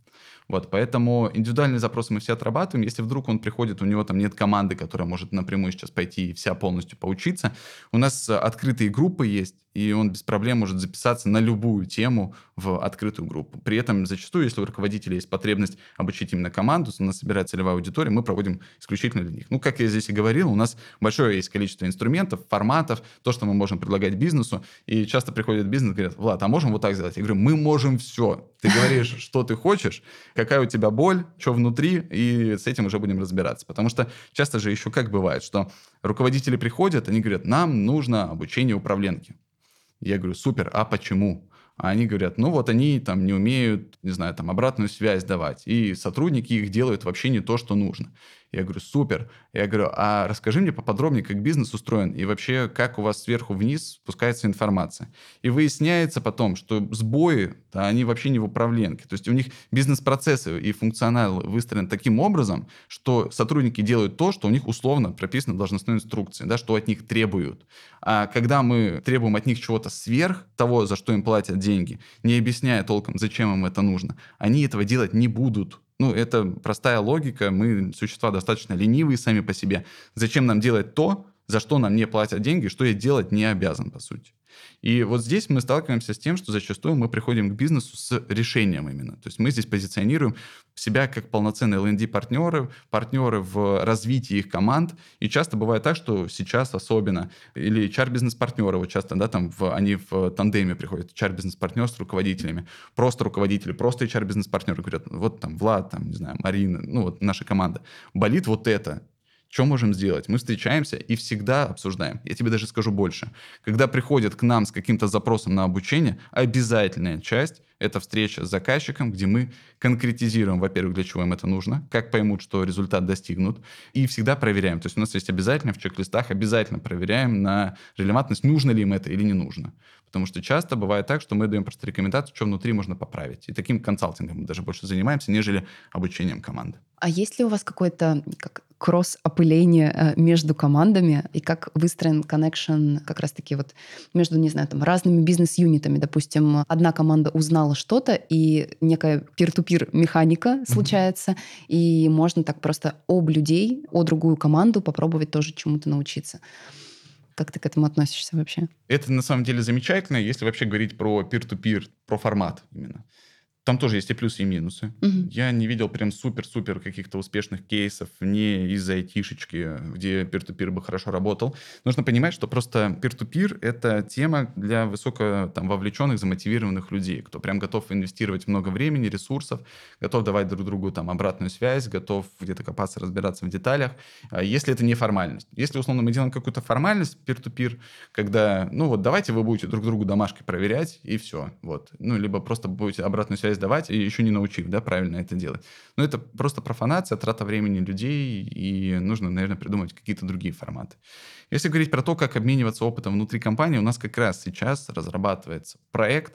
Вот, поэтому индивидуальные запросы мы все отрабатываем. Если вдруг он приходит, у него там нет команды, которая может напрямую сейчас пойти и вся полностью поучиться, у нас открытые группы есть, и он без проблем может записаться на любую тему в открытую группу. При этом зачастую, если у руководителя есть потребность обучить именно команду, у нас собирает целевая аудитория, мы проводим исключительно для них. Ну, как я здесь и говорил, у нас большое есть количество инструментов, форматов, то, что мы можем предлагать бизнесу, и часто приходит бизнес и говорят, Влад, а можем вот так сделать? Я говорю, мы можем все. Ты говоришь, что ты хочешь, какая у тебя боль, что внутри, и с этим уже будем разбираться. Потому что часто же еще как бывает, что руководители приходят, они говорят, нам нужно обучение управленки. Я говорю, супер, а почему? А они говорят, ну вот они там не умеют, не знаю, там обратную связь давать, и сотрудники их делают вообще не то, что нужно. Я говорю, супер. Я говорю, а расскажи мне поподробнее, как бизнес устроен и вообще, как у вас сверху вниз спускается информация. И выясняется потом, что сбои, да, они вообще не в управленке. То есть у них бизнес-процессы и функционал выстроены таким образом, что сотрудники делают то, что у них условно прописано в должностной инструкции, да, что от них требуют. А когда мы требуем от них чего-то сверх того, за что им платят деньги, не объясняя толком, зачем им это нужно, они этого делать не будут. Ну, это простая логика. Мы существа достаточно ленивые сами по себе. Зачем нам делать то, за что нам не платят деньги, что я делать не обязан, по сути. И вот здесь мы сталкиваемся с тем, что зачастую мы приходим к бизнесу с решением именно. То есть мы здесь позиционируем себя как полноценные L&D-партнеры, партнеры в развитии их команд. И часто бывает так, что сейчас особенно, или HR-бизнес-партнеры, вот часто, да, там в, они в тандеме приходят, HR-бизнес-партнер с руководителями, просто руководители, просто HR-бизнес-партнеры говорят, вот там Влад, там, не знаю, Марина, ну вот наша команда, болит вот это, Что можем сделать? Мы встречаемся и всегда обсуждаем. Я тебе даже скажу больше. Когда приходят к нам с каким-то запросом на обучение, обязательная часть — это встреча с заказчиком, где мы конкретизируем, во-первых, для чего им это нужно, как поймут, что результат достигнут, и всегда проверяем. То есть у нас есть обязательно в чек-листах, обязательно проверяем на релевантность, нужно ли им это или не нужно. Потому что часто бывает так, что мы даем просто рекомендацию, что внутри можно поправить. И таким консалтингом мы даже больше занимаемся, нежели обучением команды. А есть ли у вас какой-то как кросс-опыление э, между командами и как выстроен коннекшн как раз-таки вот между, не знаю, там разными бизнес-юнитами. Допустим, одна команда узнала что-то, и некая пир-ту-пир механика случается, mm-hmm. и можно так просто об людей, о другую команду попробовать тоже чему-то научиться. Как ты к этому относишься вообще? Это на самом деле замечательно, если вообще говорить про пир-ту-пир, про формат именно. Там тоже есть и плюсы, и минусы. Угу. Я не видел прям супер-супер каких-то успешных кейсов не из-за айтишечки, где пир-ту-пир бы хорошо работал. Нужно понимать, что просто пир-ту-пир — это тема для высоко там, вовлеченных, замотивированных людей, кто прям готов инвестировать много времени, ресурсов, готов давать друг другу там обратную связь, готов где-то копаться, разбираться в деталях, а если это не формальность. Если, условно, мы делаем какую-то формальность пир-ту-пир, когда, ну вот, давайте вы будете друг другу домашки проверять, и все. Вот. Ну, либо просто будете обратную связь связь давать, и еще не научив, да, правильно это делать. Но это просто профанация, трата времени людей, и нужно, наверное, придумать какие-то другие форматы. Если говорить про то, как обмениваться опытом внутри компании, у нас как раз сейчас разрабатывается проект,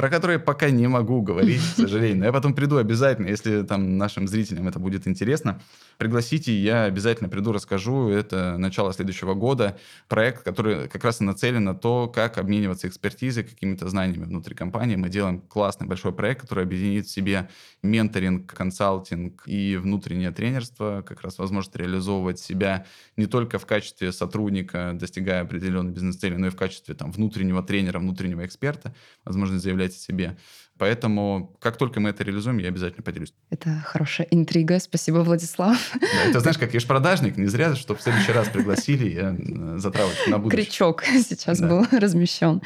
про которые пока не могу говорить, к сожалению. Но я потом приду обязательно, если там нашим зрителям это будет интересно. Пригласите, я обязательно приду, расскажу. Это начало следующего года. Проект, который как раз и нацелен на то, как обмениваться экспертизой, какими-то знаниями внутри компании. Мы делаем классный большой проект, который объединит в себе менторинг, консалтинг и внутреннее тренерство, как раз возможность реализовывать себя не только в качестве сотрудника, достигая определенной бизнес-цели, но и в качестве там, внутреннего тренера, внутреннего эксперта, возможность заявлять о себе. Поэтому, как только мы это реализуем, я обязательно поделюсь. Это хорошая интрига. Спасибо, Владислав. Да, это знаешь, как я же продажник, не зря, чтобы в следующий раз пригласили, я э, затравочку на будущее. Крючок сейчас да. был размещен.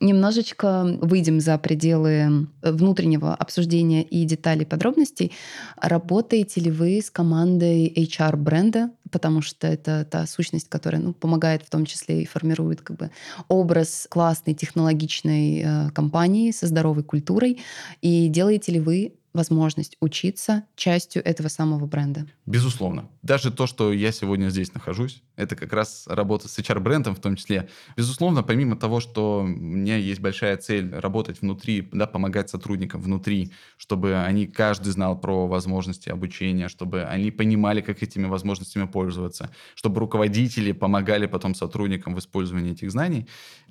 Немножечко выйдем за пределы внутреннего обсуждения и деталей подробностей. Работаете ли вы с командой HR-бренда? Потому что это та сущность, которая ну, помогает в том числе и формирует как бы, образ классной технологичной э, компании со здоровой культурой, культурой, и делаете ли вы возможность учиться частью этого самого бренда? Безусловно. Даже то, что я сегодня здесь нахожусь, это как раз работа с HR-брендом в том числе. Безусловно, помимо того, что у меня есть большая цель работать внутри, да, помогать сотрудникам внутри, чтобы они каждый знал про возможности обучения, чтобы они понимали, как этими возможностями пользоваться, чтобы руководители помогали потом сотрудникам в использовании этих знаний.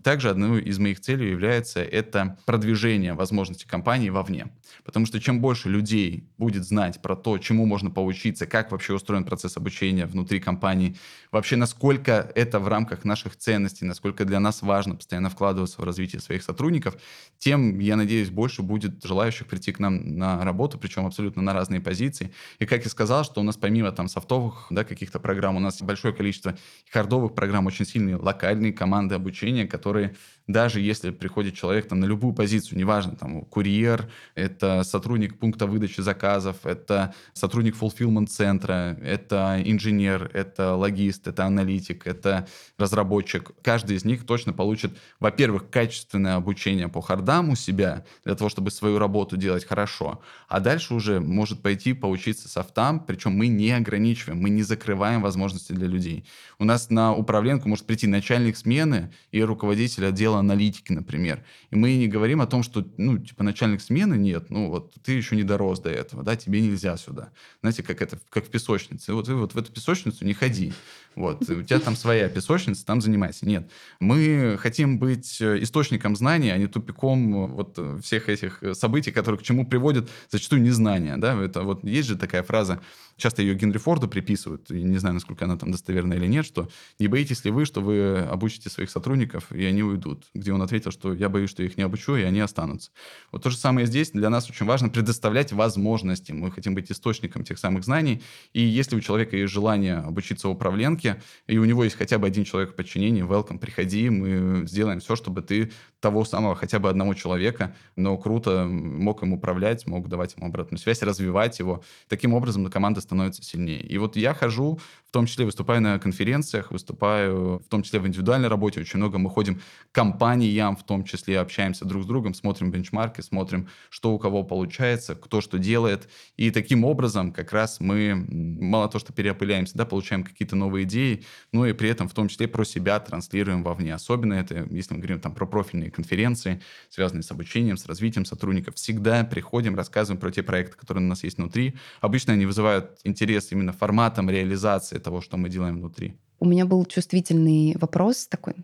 Также одной из моих целей является это продвижение возможностей компании вовне. Потому что чем больше людей будет знать про то, чему можно поучиться, как вообще устроен процесс обучения внутри компании, вообще насколько это в рамках наших ценностей, насколько для нас важно постоянно вкладываться в развитие своих сотрудников, тем, я надеюсь, больше будет желающих прийти к нам на работу, причем абсолютно на разные позиции. И как я сказал, что у нас помимо там софтовых да, каких-то программ, у нас большое количество хардовых программ, очень сильные локальные команды обучения, которые которые даже если приходит человек там, на любую позицию, неважно, там, курьер, это сотрудник пункта выдачи заказов, это сотрудник fulfillment центра, это инженер, это логист, это аналитик, это разработчик. Каждый из них точно получит, во-первых, качественное обучение по хардам у себя, для того, чтобы свою работу делать хорошо, а дальше уже может пойти поучиться софтам, причем мы не ограничиваем, мы не закрываем возможности для людей. У нас на управленку может прийти начальник смены и руководитель отдела отдела аналитики, например. И мы не говорим о том, что, ну, типа, начальник смены нет, ну, вот ты еще не дорос до этого, да, тебе нельзя сюда. Знаете, как это, как в песочнице. Вот ты вот в эту песочницу не ходи. Вот, у тебя там своя песочница, там занимайся. Нет. Мы хотим быть э, источником знаний, а не тупиком э, вот э, всех этих событий, которые к чему приводят зачастую незнание. Да? Это вот есть же такая фраза, часто ее Генри Форду приписывают, и не знаю, насколько она там достоверна или нет, что не боитесь ли вы, что вы обучите своих сотрудников, и они уйдут. Где он ответил, что я боюсь, что их не обучу, и они останутся. Вот то же самое здесь. Для нас очень важно предоставлять возможности. Мы хотим быть источником тех самых знаний. И если у человека есть желание обучиться управленке, рынке, и у него есть хотя бы один человек в подчинении, welcome, приходи, мы сделаем все, чтобы ты того самого хотя бы одного человека, но круто мог им управлять, мог давать ему обратную связь, развивать его. Таким образом команда становится сильнее. И вот я хожу том числе выступаю на конференциях, выступаю в том числе в индивидуальной работе. Очень много мы ходим к компаниям, в том числе общаемся друг с другом, смотрим бенчмарки, смотрим, что у кого получается, кто что делает. И таким образом как раз мы мало то, что переопыляемся, да, получаем какие-то новые идеи, но и при этом в том числе про себя транслируем вовне. Особенно это, если мы говорим там про профильные конференции, связанные с обучением, с развитием сотрудников. Всегда приходим, рассказываем про те проекты, которые у нас есть внутри. Обычно они вызывают интерес именно форматом реализации того, что мы делаем внутри. У меня был чувствительный вопрос, такой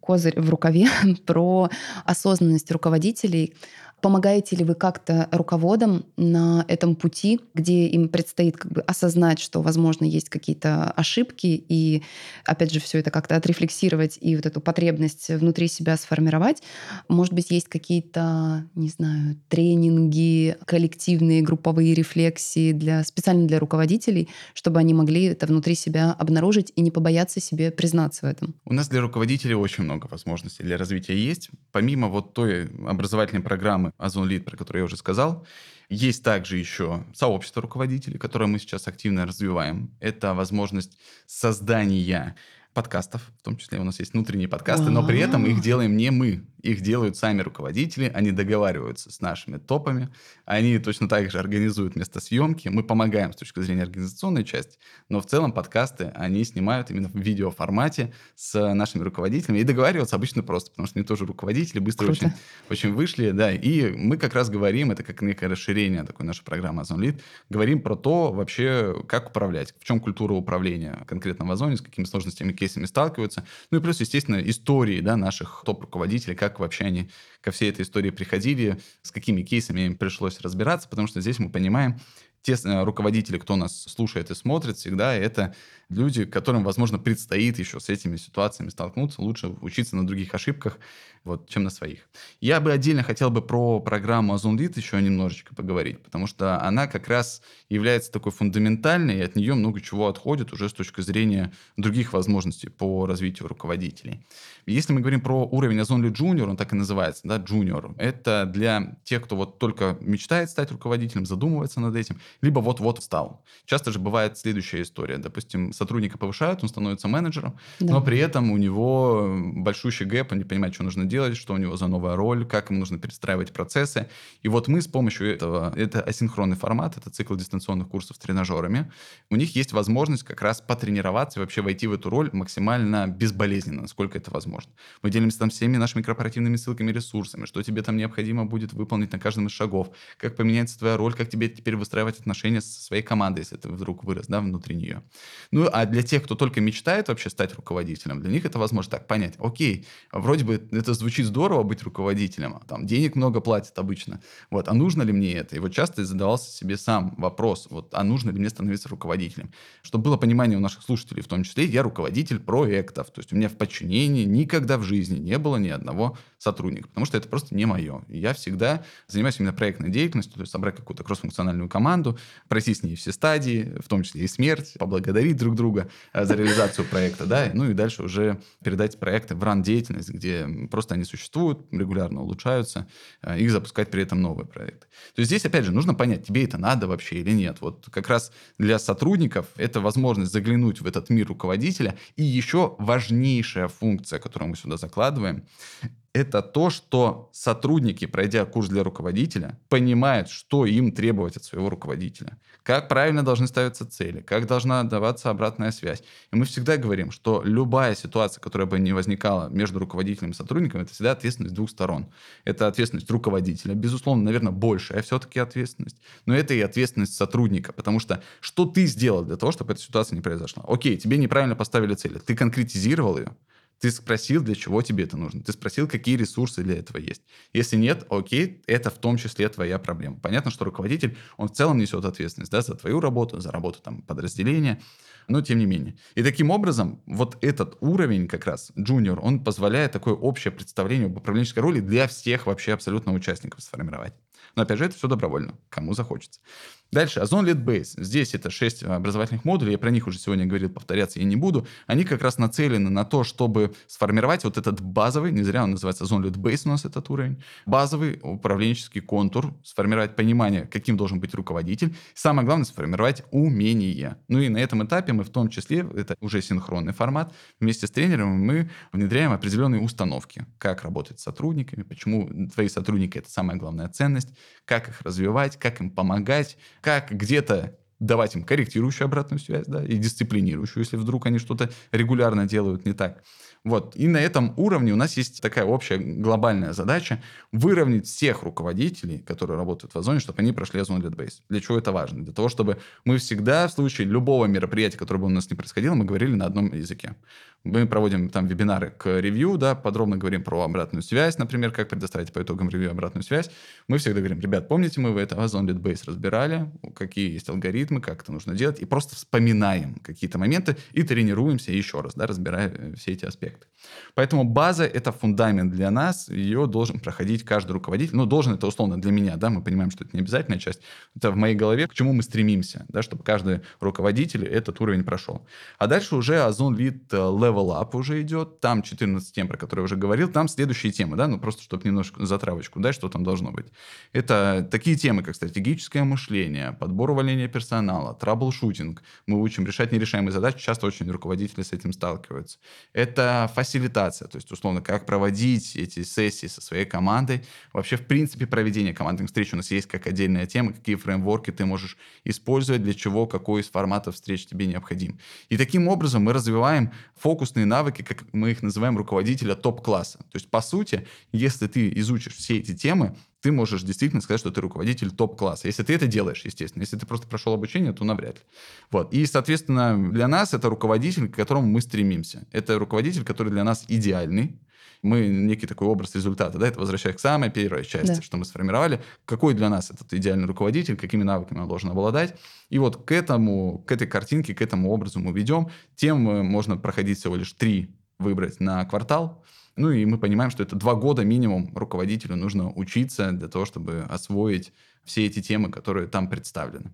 козырь в рукаве, про осознанность руководителей. Помогаете ли вы как-то руководам на этом пути, где им предстоит как бы осознать, что, возможно, есть какие-то ошибки, и, опять же, все это как-то отрефлексировать и вот эту потребность внутри себя сформировать? Может быть, есть какие-то, не знаю, тренинги, коллективные, групповые рефлексии для, специально для руководителей, чтобы они могли это внутри себя обнаружить и не побояться себе признаться в этом? У нас для руководителей очень много возможностей для развития есть. Помимо вот той образовательной программы Озон Лид, про который я уже сказал. Есть также еще сообщество руководителей, которое мы сейчас активно развиваем. Это возможность создания подкастов, в том числе у нас есть внутренние подкасты, но при этом их делаем не мы, их делают сами руководители, они договариваются с нашими топами, они точно так же организуют место съемки, мы помогаем с точки зрения организационной части, но в целом подкасты они снимают именно в видеоформате с нашими руководителями, и договариваться обычно просто, потому что они тоже руководители, быстро очень, очень вышли, да, и мы как раз говорим, это как некое расширение такой нашей программы Озон Lead, говорим про то вообще, как управлять, в чем культура управления конкретно в Озоне, с какими сложностями, кейсами сталкиваются, ну и плюс, естественно, истории, да, наших топ-руководителей, как вообще они ко всей этой истории приходили, с какими кейсами им пришлось разбираться, потому что здесь мы понимаем, те э, руководители, кто нас слушает и смотрит, всегда это люди, которым, возможно, предстоит еще с этими ситуациями столкнуться, лучше учиться на других ошибках, вот, чем на своих. Я бы отдельно хотел бы про программу Озон Lead еще немножечко поговорить, потому что она как раз является такой фундаментальной, и от нее много чего отходит уже с точки зрения других возможностей по развитию руководителей. Если мы говорим про уровень Озон Lead Junior, он так и называется, да, Junior, это для тех, кто вот только мечтает стать руководителем, задумывается над этим, либо вот-вот стал. Часто же бывает следующая история. Допустим, сотрудника повышают, он становится менеджером, да. но при этом у него большущий гэп, он не понимает, что нужно делать, что у него за новая роль, как ему нужно перестраивать процессы. И вот мы с помощью этого, это асинхронный формат, это цикл дистанционных курсов с тренажерами, у них есть возможность как раз потренироваться и вообще войти в эту роль максимально безболезненно, насколько это возможно. Мы делимся там всеми нашими корпоративными ссылками, ресурсами, что тебе там необходимо будет выполнить на каждом из шагов, как поменяется твоя роль, как тебе теперь выстраивать отношения со своей командой, если ты вдруг вырос, да, внутри нее. Ну, а для тех, кто только мечтает вообще стать руководителем, для них это возможно так понять. Окей, вроде бы это звучит здорово быть руководителем, там денег много платят обычно, вот, а нужно ли мне это? И вот часто я задавался себе сам вопрос, вот, а нужно ли мне становиться руководителем? Чтобы было понимание у наших слушателей, в том числе, я руководитель проектов, то есть у меня в подчинении никогда в жизни не было ни одного сотрудника, потому что это просто не мое. Я всегда занимаюсь именно проектной деятельностью, то есть собрать какую-то кроссфункциональную команду, пройти с ней все стадии, в том числе и смерть, поблагодарить друг друга э, за реализацию проекта, да, ну и дальше уже передать проекты в ран-деятельность, где просто они существуют, регулярно улучшаются, э, и запускать при этом новые проекты. То есть здесь, опять же, нужно понять, тебе это надо вообще или нет. Вот как раз для сотрудников это возможность заглянуть в этот мир руководителя. И еще важнейшая функция, которую мы сюда закладываем, это то, что сотрудники, пройдя курс для руководителя, понимают, что им требовать от своего руководителя, как правильно должны ставиться цели, как должна даваться обратная связь. И мы всегда говорим, что любая ситуация, которая бы не возникала между руководителем и сотрудником, это всегда ответственность двух сторон. Это ответственность руководителя, безусловно, наверное, большая все-таки ответственность, но это и ответственность сотрудника, потому что что ты сделал для того, чтобы эта ситуация не произошла? Окей, тебе неправильно поставили цели, ты конкретизировал ее, ты спросил, для чего тебе это нужно. Ты спросил, какие ресурсы для этого есть. Если нет, окей, это в том числе твоя проблема. Понятно, что руководитель, он в целом несет ответственность да, за твою работу, за работу там, подразделения, но тем не менее. И таким образом, вот этот уровень как раз, junior, он позволяет такое общее представление об управленческой роли для всех вообще абсолютно участников сформировать. Но, опять же, это все добровольно, кому захочется. Дальше, Озон Base. Здесь это 6 образовательных модулей, я про них уже сегодня говорил, повторяться я не буду. Они как раз нацелены на то, чтобы сформировать вот этот базовый, не зря он называется Озон Base у нас этот уровень, базовый управленческий контур, сформировать понимание, каким должен быть руководитель. Самое главное, сформировать умение. Ну и на этом этапе мы в том числе, это уже синхронный формат, вместе с тренером мы внедряем определенные установки, как работать с сотрудниками, почему твои сотрудники — это самая главная ценность, как их развивать, как им помогать, как где-то давать им корректирующую обратную связь, да, и дисциплинирующую, если вдруг они что-то регулярно делают не так. Вот. И на этом уровне у нас есть такая общая глобальная задача выровнять всех руководителей, которые работают в Озоне, чтобы они прошли Озон Base. Для чего это важно? Для того, чтобы мы всегда в случае любого мероприятия, которое бы у нас не происходило, мы говорили на одном языке. Мы проводим там вебинары к ревью, да, подробно говорим про обратную связь, например, как предоставить по итогам ревью обратную связь. Мы всегда говорим, ребят, помните, мы в это Озон Base разбирали, какие есть алгоритмы, как это нужно делать, и просто вспоминаем какие-то моменты и тренируемся еще раз, да, разбирая все эти аспекты аспекты. Поэтому база — это фундамент для нас, ее должен проходить каждый руководитель. Ну, должен это условно для меня, да, мы понимаем, что это не обязательная часть. Это в моей голове, к чему мы стремимся, да, чтобы каждый руководитель этот уровень прошел. А дальше уже Озон Lead э, Level Up уже идет, там 14 тем, про которые я уже говорил, там следующие темы, да, ну, просто чтобы немножко затравочку дать, что там должно быть. Это такие темы, как стратегическое мышление, подбор увольнения персонала, troubleshooting. Мы учим решать нерешаемые задачи, часто очень руководители с этим сталкиваются. Это фасилитация, то есть, условно, как проводить эти сессии со своей командой. Вообще, в принципе, проведение командных встреч у нас есть как отдельная тема, какие фреймворки ты можешь использовать, для чего, какой из форматов встреч тебе необходим. И таким образом мы развиваем фокусные навыки, как мы их называем, руководителя топ-класса. То есть, по сути, если ты изучишь все эти темы, ты можешь действительно сказать, что ты руководитель топ-класса. Если ты это делаешь, естественно. Если ты просто прошел обучение, то навряд ли. Вот. И, соответственно, для нас это руководитель, к которому мы стремимся. Это руководитель, который для нас идеальный. Мы некий такой образ результата, да, это возвращаясь к самой первой части, да. что мы сформировали. Какой для нас этот идеальный руководитель, какими навыками он должен обладать. И вот к этому, к этой картинке, к этому образу мы ведем. Тем можно проходить всего лишь три выбрать на квартал. Ну и мы понимаем, что это два года минимум руководителю нужно учиться для того, чтобы освоить все эти темы, которые там представлены.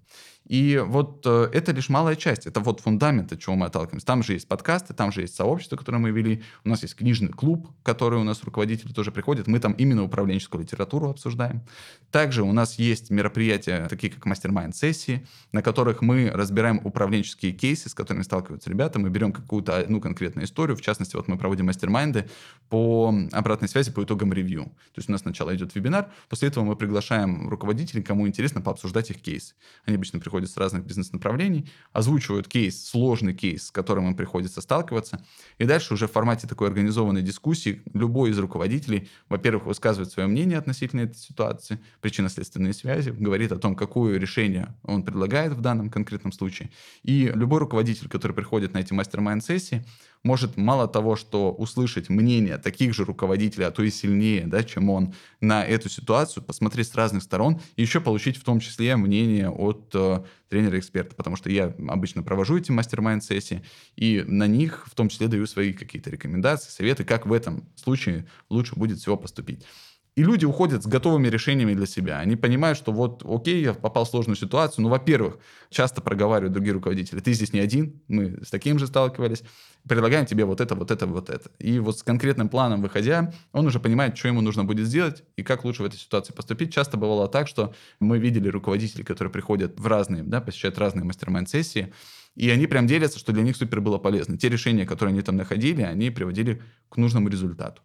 И вот э, это лишь малая часть, это вот фундамент, от чего мы отталкиваемся. Там же есть подкасты, там же есть сообщество, которое мы вели, у нас есть книжный клуб, который у нас руководители тоже приходят, мы там именно управленческую литературу обсуждаем. Также у нас есть мероприятия, такие как мастер-майнд-сессии, на которых мы разбираем управленческие кейсы, с которыми сталкиваются ребята, мы берем какую-то одну конкретную историю, в частности, вот мы проводим мастер-майнды по обратной связи по итогам ревью. То есть у нас сначала идет вебинар, после этого мы приглашаем руководителей, кому интересно, пообсуждать их кейсы. Они обычно приходят с разных бизнес-направлений, озвучивают кейс, сложный кейс, с которым им приходится сталкиваться. И дальше уже в формате такой организованной дискуссии любой из руководителей, во-первых, высказывает свое мнение относительно этой ситуации, причинно-следственные связи, говорит о том, какое решение он предлагает в данном конкретном случае. И любой руководитель, который приходит на эти мастер-майнд-сессии, может мало того, что услышать мнение таких же руководителей, а то и сильнее, да, чем он, на эту ситуацию, посмотреть с разных сторон, и еще получить в том числе мнение от э, тренера-эксперта, потому что я обычно провожу эти мастер-майнд-сессии, и на них в том числе даю свои какие-то рекомендации, советы, как в этом случае лучше будет всего поступить. И люди уходят с готовыми решениями для себя. Они понимают, что вот, окей, я попал в сложную ситуацию. Ну, во-первых, часто проговаривают другие руководители, ты здесь не один, мы с таким же сталкивались. Предлагаем тебе вот это, вот это, вот это. И вот с конкретным планом выходя, он уже понимает, что ему нужно будет сделать и как лучше в этой ситуации поступить. Часто бывало так, что мы видели руководителей, которые приходят в разные, да, посещают разные мастер-майнд-сессии, и они прям делятся, что для них супер было полезно. Те решения, которые они там находили, они приводили к нужному результату.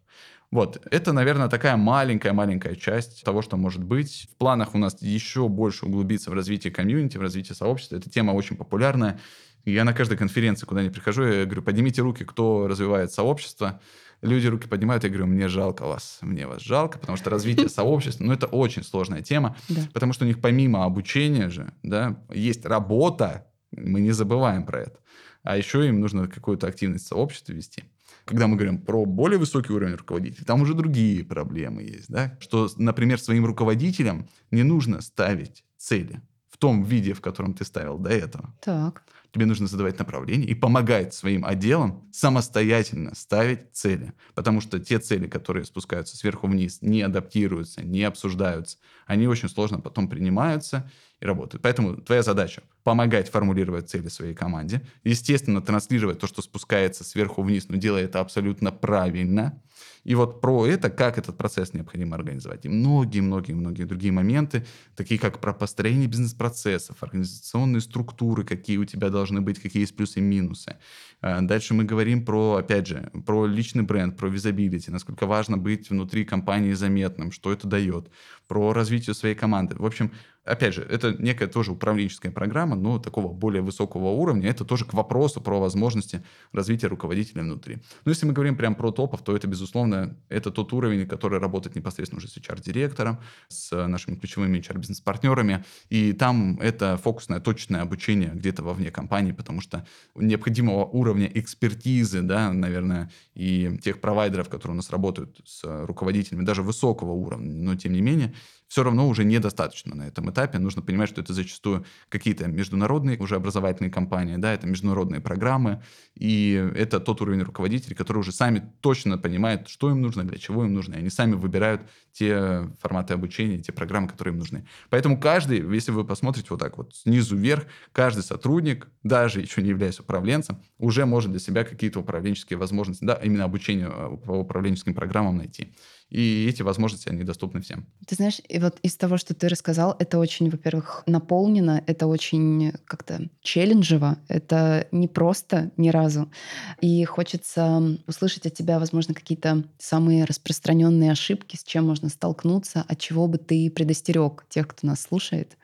Вот, это, наверное, такая маленькая-маленькая часть того, что может быть. В планах у нас еще больше углубиться в развитие комьюнити, в развитие сообщества. Эта тема очень популярная. Я на каждой конференции, куда ни прихожу, я говорю, поднимите руки, кто развивает сообщество. Люди руки поднимают, я говорю, мне жалко вас, мне вас жалко, потому что развитие сообщества, ну, это очень сложная тема, да. потому что у них помимо обучения же, да, есть работа, мы не забываем про это, а еще им нужно какую-то активность в сообществе вести. Когда мы говорим про более высокий уровень руководителей, там уже другие проблемы есть. Да? Что, например, своим руководителям не нужно ставить цели в том виде, в котором ты ставил до этого. Так. тебе нужно задавать направление и помогать своим отделам самостоятельно ставить цели. Потому что те цели, которые спускаются сверху вниз, не адаптируются, не обсуждаются, они очень сложно потом принимаются и работают. Поэтому твоя задача – помогать формулировать цели своей команде, естественно, транслировать то, что спускается сверху вниз, но делая это абсолютно правильно – и вот про это, как этот процесс необходимо организовать. И многие-многие-многие другие моменты, такие как про построение бизнес-процессов, организационные структуры, какие у тебя должны быть, какие есть плюсы и минусы. А, дальше мы говорим про, опять же, про личный бренд, про визабилити, насколько важно быть внутри компании заметным, что это дает, про развитие своей команды. В общем, опять же, это некая тоже управленческая программа, но такого более высокого уровня. Это тоже к вопросу про возможности развития руководителя внутри. Но если мы говорим прям про топов, то это, безусловно, это тот уровень, который работает непосредственно уже с HR-директором, с нашими ключевыми HR-бизнес-партнерами. И там это фокусное, точное обучение где-то вовне компании, потому что необходимого уровня экспертизы, да, наверное, и тех провайдеров, которые у нас работают с руководителями, даже высокого уровня, но тем не менее, все равно уже недостаточно на этом этапе. Нужно понимать, что это зачастую какие-то международные уже образовательные компании, да, это международные программы, и это тот уровень руководителей, которые уже сами точно понимают, что им нужно, для чего им нужно, и они сами выбирают те форматы обучения, те программы, которые им нужны. Поэтому каждый, если вы посмотрите вот так вот снизу вверх, каждый сотрудник, даже еще не являясь управленцем, уже может для себя какие-то управленческие возможности, да, именно обучение э, по управленческим программам найти и эти возможности, они доступны всем. Ты знаешь, и вот из того, что ты рассказал, это очень, во-первых, наполнено, это очень как-то челленджево, это не просто ни разу. И хочется услышать от тебя, возможно, какие-то самые распространенные ошибки, с чем можно столкнуться, от чего бы ты предостерег тех, кто нас слушает.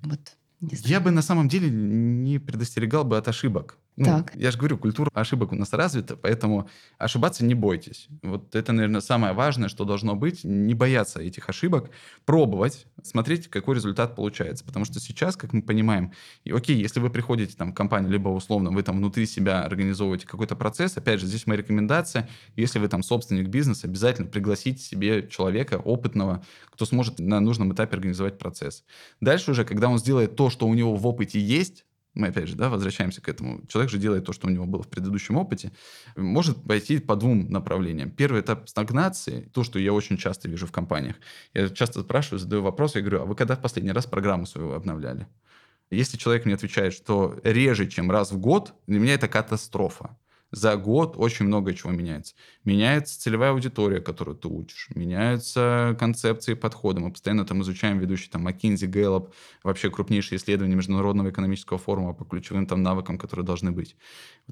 Вот. Я бы на самом деле не предостерегал бы от ошибок. Ну, так. Я же говорю, культура ошибок у нас развита, поэтому ошибаться не бойтесь. Вот это, наверное, самое важное, что должно быть. Не бояться этих ошибок, пробовать, смотреть, какой результат получается. Потому что сейчас, как мы понимаем, и окей, если вы приходите там, в компанию, либо условно вы там внутри себя организовываете какой-то процесс, опять же, здесь моя рекомендация, если вы там собственник бизнеса, обязательно пригласите себе человека опытного, кто сможет на нужном этапе организовать процесс. Дальше уже, когда он сделает то, что у него в опыте есть, мы опять же, да, возвращаемся к этому. Человек же делает то, что у него было в предыдущем опыте, может пойти по двум направлениям. Первый этап стагнации, то, что я очень часто вижу в компаниях. Я часто спрашиваю, задаю вопрос, я говорю, а вы когда в последний раз программу свою обновляли? Если человек мне отвечает, что реже, чем раз в год, для меня это катастрофа за год очень много чего меняется. Меняется целевая аудитория, которую ты учишь, меняются концепции и подходы. Мы постоянно там изучаем ведущие там McKinsey, Gallup, вообще крупнейшие исследования Международного экономического форума по ключевым там навыкам, которые должны быть.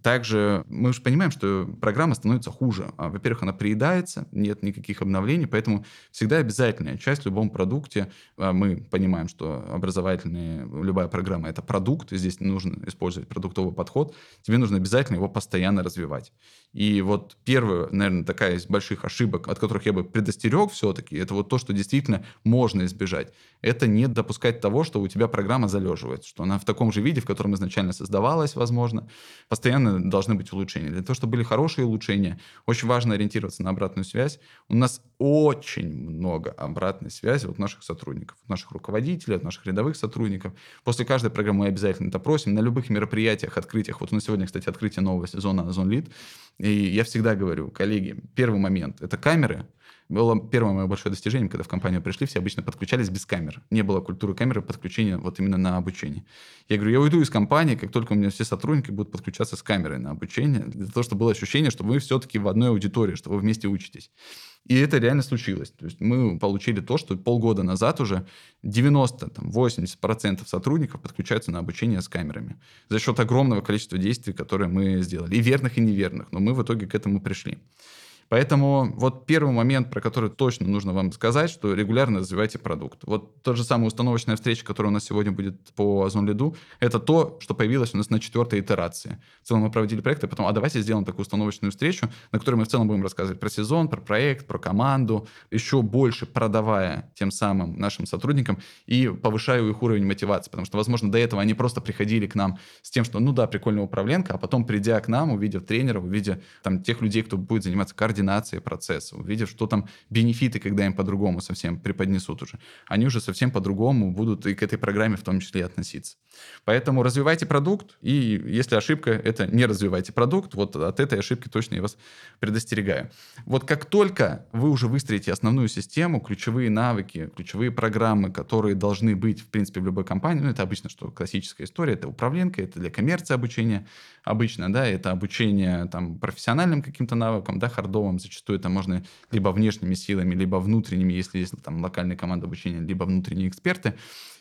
Также мы же понимаем, что программа становится хуже. А, во-первых, она приедается, нет никаких обновлений, поэтому всегда обязательная часть в любом продукте. А, мы понимаем, что образовательная любая программа — это продукт, здесь нужно использовать продуктовый подход. Тебе нужно обязательно его постоянно развивать. И вот первая, наверное, такая из больших ошибок, от которых я бы предостерег все-таки, это вот то, что действительно можно избежать. Это не допускать того, что у тебя программа залеживает, что она в таком же виде, в котором изначально создавалась, возможно. Постоянно должны быть улучшения. Для того, чтобы были хорошие улучшения, очень важно ориентироваться на обратную связь. У нас очень много обратной связи от наших сотрудников, от наших руководителей, от наших рядовых сотрудников. После каждой программы мы обязательно это просим. На любых мероприятиях, открытиях. Вот у нас сегодня, кстати, открытие нового сезона Озон Лид. И я всегда говорю, коллеги, первый момент – это камеры. Было первое мое большое достижение, когда в компанию пришли, все обычно подключались без камер. Не было культуры камеры подключения вот именно на обучение. Я говорю, я уйду из компании, как только у меня все сотрудники будут подключаться с камерой на обучение, для того, чтобы было ощущение, что вы все-таки в одной аудитории, что вы вместе учитесь. И это реально случилось. То есть мы получили то, что полгода назад уже 90-80% сотрудников подключаются на обучение с камерами. За счет огромного количества действий, которые мы сделали. И верных, и неверных. Но мы в итоге к этому пришли. Поэтому вот первый момент, про который точно нужно вам сказать, что регулярно развивайте продукт. Вот та же самая установочная встреча, которая у нас сегодня будет по Озон Лиду, это то, что появилось у нас на четвертой итерации. В целом мы проводили проект, а потом, а давайте сделаем такую установочную встречу, на которой мы в целом будем рассказывать про сезон, про проект, про команду, еще больше продавая тем самым нашим сотрудникам и повышая их уровень мотивации. Потому что, возможно, до этого они просто приходили к нам с тем, что, ну да, прикольная управленка, а потом, придя к нам, увидев тренера, увидев там тех людей, кто будет заниматься кардио, координацией процесса, увидев, что там бенефиты, когда им по-другому совсем преподнесут уже, они уже совсем по-другому будут и к этой программе в том числе относиться. Поэтому развивайте продукт, и если ошибка, это не развивайте продукт, вот от этой ошибки точно я вас предостерегаю. Вот как только вы уже выстроите основную систему, ключевые навыки, ключевые программы, которые должны быть, в принципе, в любой компании, ну, это обычно, что классическая история, это управленка, это для коммерции обучение обычно, да, это обучение там профессиональным каким-то навыкам, да, хардовым, зачастую это можно либо внешними силами, либо внутренними, если есть там локальная команда обучения, либо внутренние эксперты.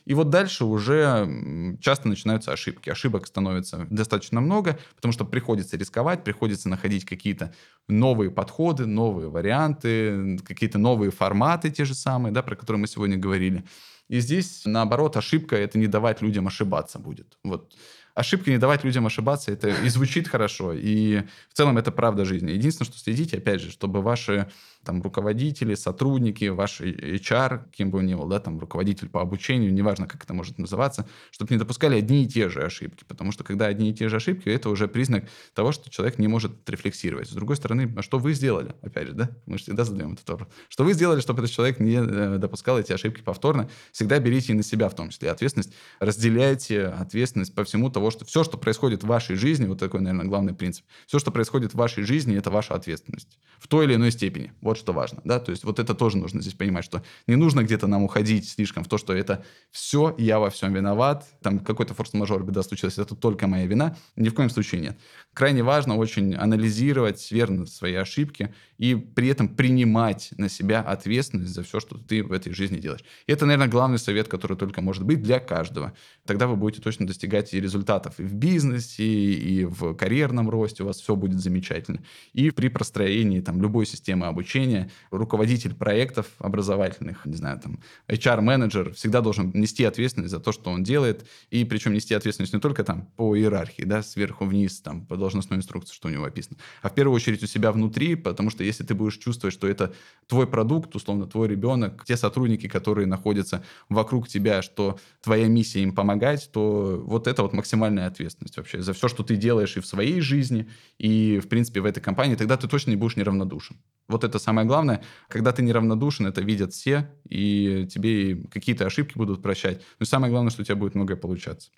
И вот дальше уже часто начинаются ошибки. Ошибок становится достаточно много, потому что приходится рисковать, приходится находить какие-то новые подходы, новые варианты, какие-то новые форматы те же самые, да, про которые мы сегодня говорили. И здесь, наоборот, ошибка — это не давать людям ошибаться будет. Вот ошибка не давать людям ошибаться, это и звучит хорошо, и в целом это правда жизни. Единственное, что следите, опять же, чтобы ваши там руководители, сотрудники, ваш HR, кем бы он ни был, да, там руководитель по обучению, неважно, как это может называться, чтобы не допускали одни и те же ошибки, потому что когда одни и те же ошибки, это уже признак того, что человек не может рефлексировать. С другой стороны, а что вы сделали? Опять же, да, мы же всегда задаем этот вопрос. Что вы сделали, чтобы этот человек не э, допускал эти ошибки повторно? Всегда берите на себя в том числе ответственность, разделяйте ответственность по всему того, что все, что происходит в вашей жизни, вот такой, наверное, главный принцип, все, что происходит в вашей жизни, это ваша ответственность в той или иной степени. Вот вот что важно, да, то есть вот это тоже нужно здесь понимать, что не нужно где-то нам уходить слишком в то, что это все, я во всем виноват, там какой-то форс-мажор, беда случилась, это только моя вина, ни в коем случае нет. Крайне важно очень анализировать верно свои ошибки и при этом принимать на себя ответственность за все, что ты в этой жизни делаешь. И это, наверное, главный совет, который только может быть для каждого. Тогда вы будете точно достигать и результатов и в бизнесе, и в карьерном росте, у вас все будет замечательно. И при простроении там любой системы обучения обучения, руководитель проектов образовательных, не знаю, там, HR-менеджер всегда должен нести ответственность за то, что он делает, и причем нести ответственность не только там по иерархии, да, сверху вниз, там, по должностной инструкции, что у него описано, а в первую очередь у себя внутри, потому что если ты будешь чувствовать, что это твой продукт, условно, твой ребенок, те сотрудники, которые находятся вокруг тебя, что твоя миссия им помогать, то вот это вот максимальная ответственность вообще за все, что ты делаешь и в своей жизни, и, в принципе, в этой компании, тогда ты точно не будешь неравнодушен. Вот это самое главное. Когда ты неравнодушен, это видят все, и тебе какие-то ошибки будут прощать. Но самое главное, что у тебя будет многое получаться.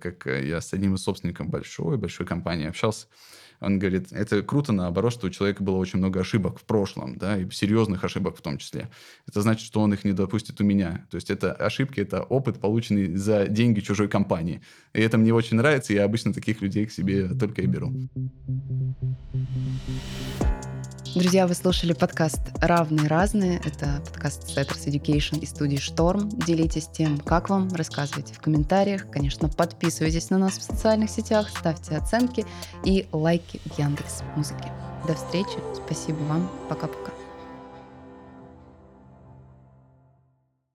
Как э, я с одним из собственников большой, большой компании общался, он говорит, это круто, наоборот, что у человека было очень много ошибок в прошлом, да, и серьезных ошибок в том числе. Это значит, что он их не допустит у меня. То есть это ошибки, это опыт, полученный за деньги чужой компании. И это мне очень нравится, я обычно таких людей к себе только и беру. Друзья, вы слушали подкаст «Равные разные». Это подкаст Setters Education и студии «Шторм». Делитесь тем, как вам, рассказывайте в комментариях. Конечно, подписывайтесь на нас в социальных сетях, ставьте оценки и лайки в Яндекс Музыке. До встречи. Спасибо вам. Пока-пока.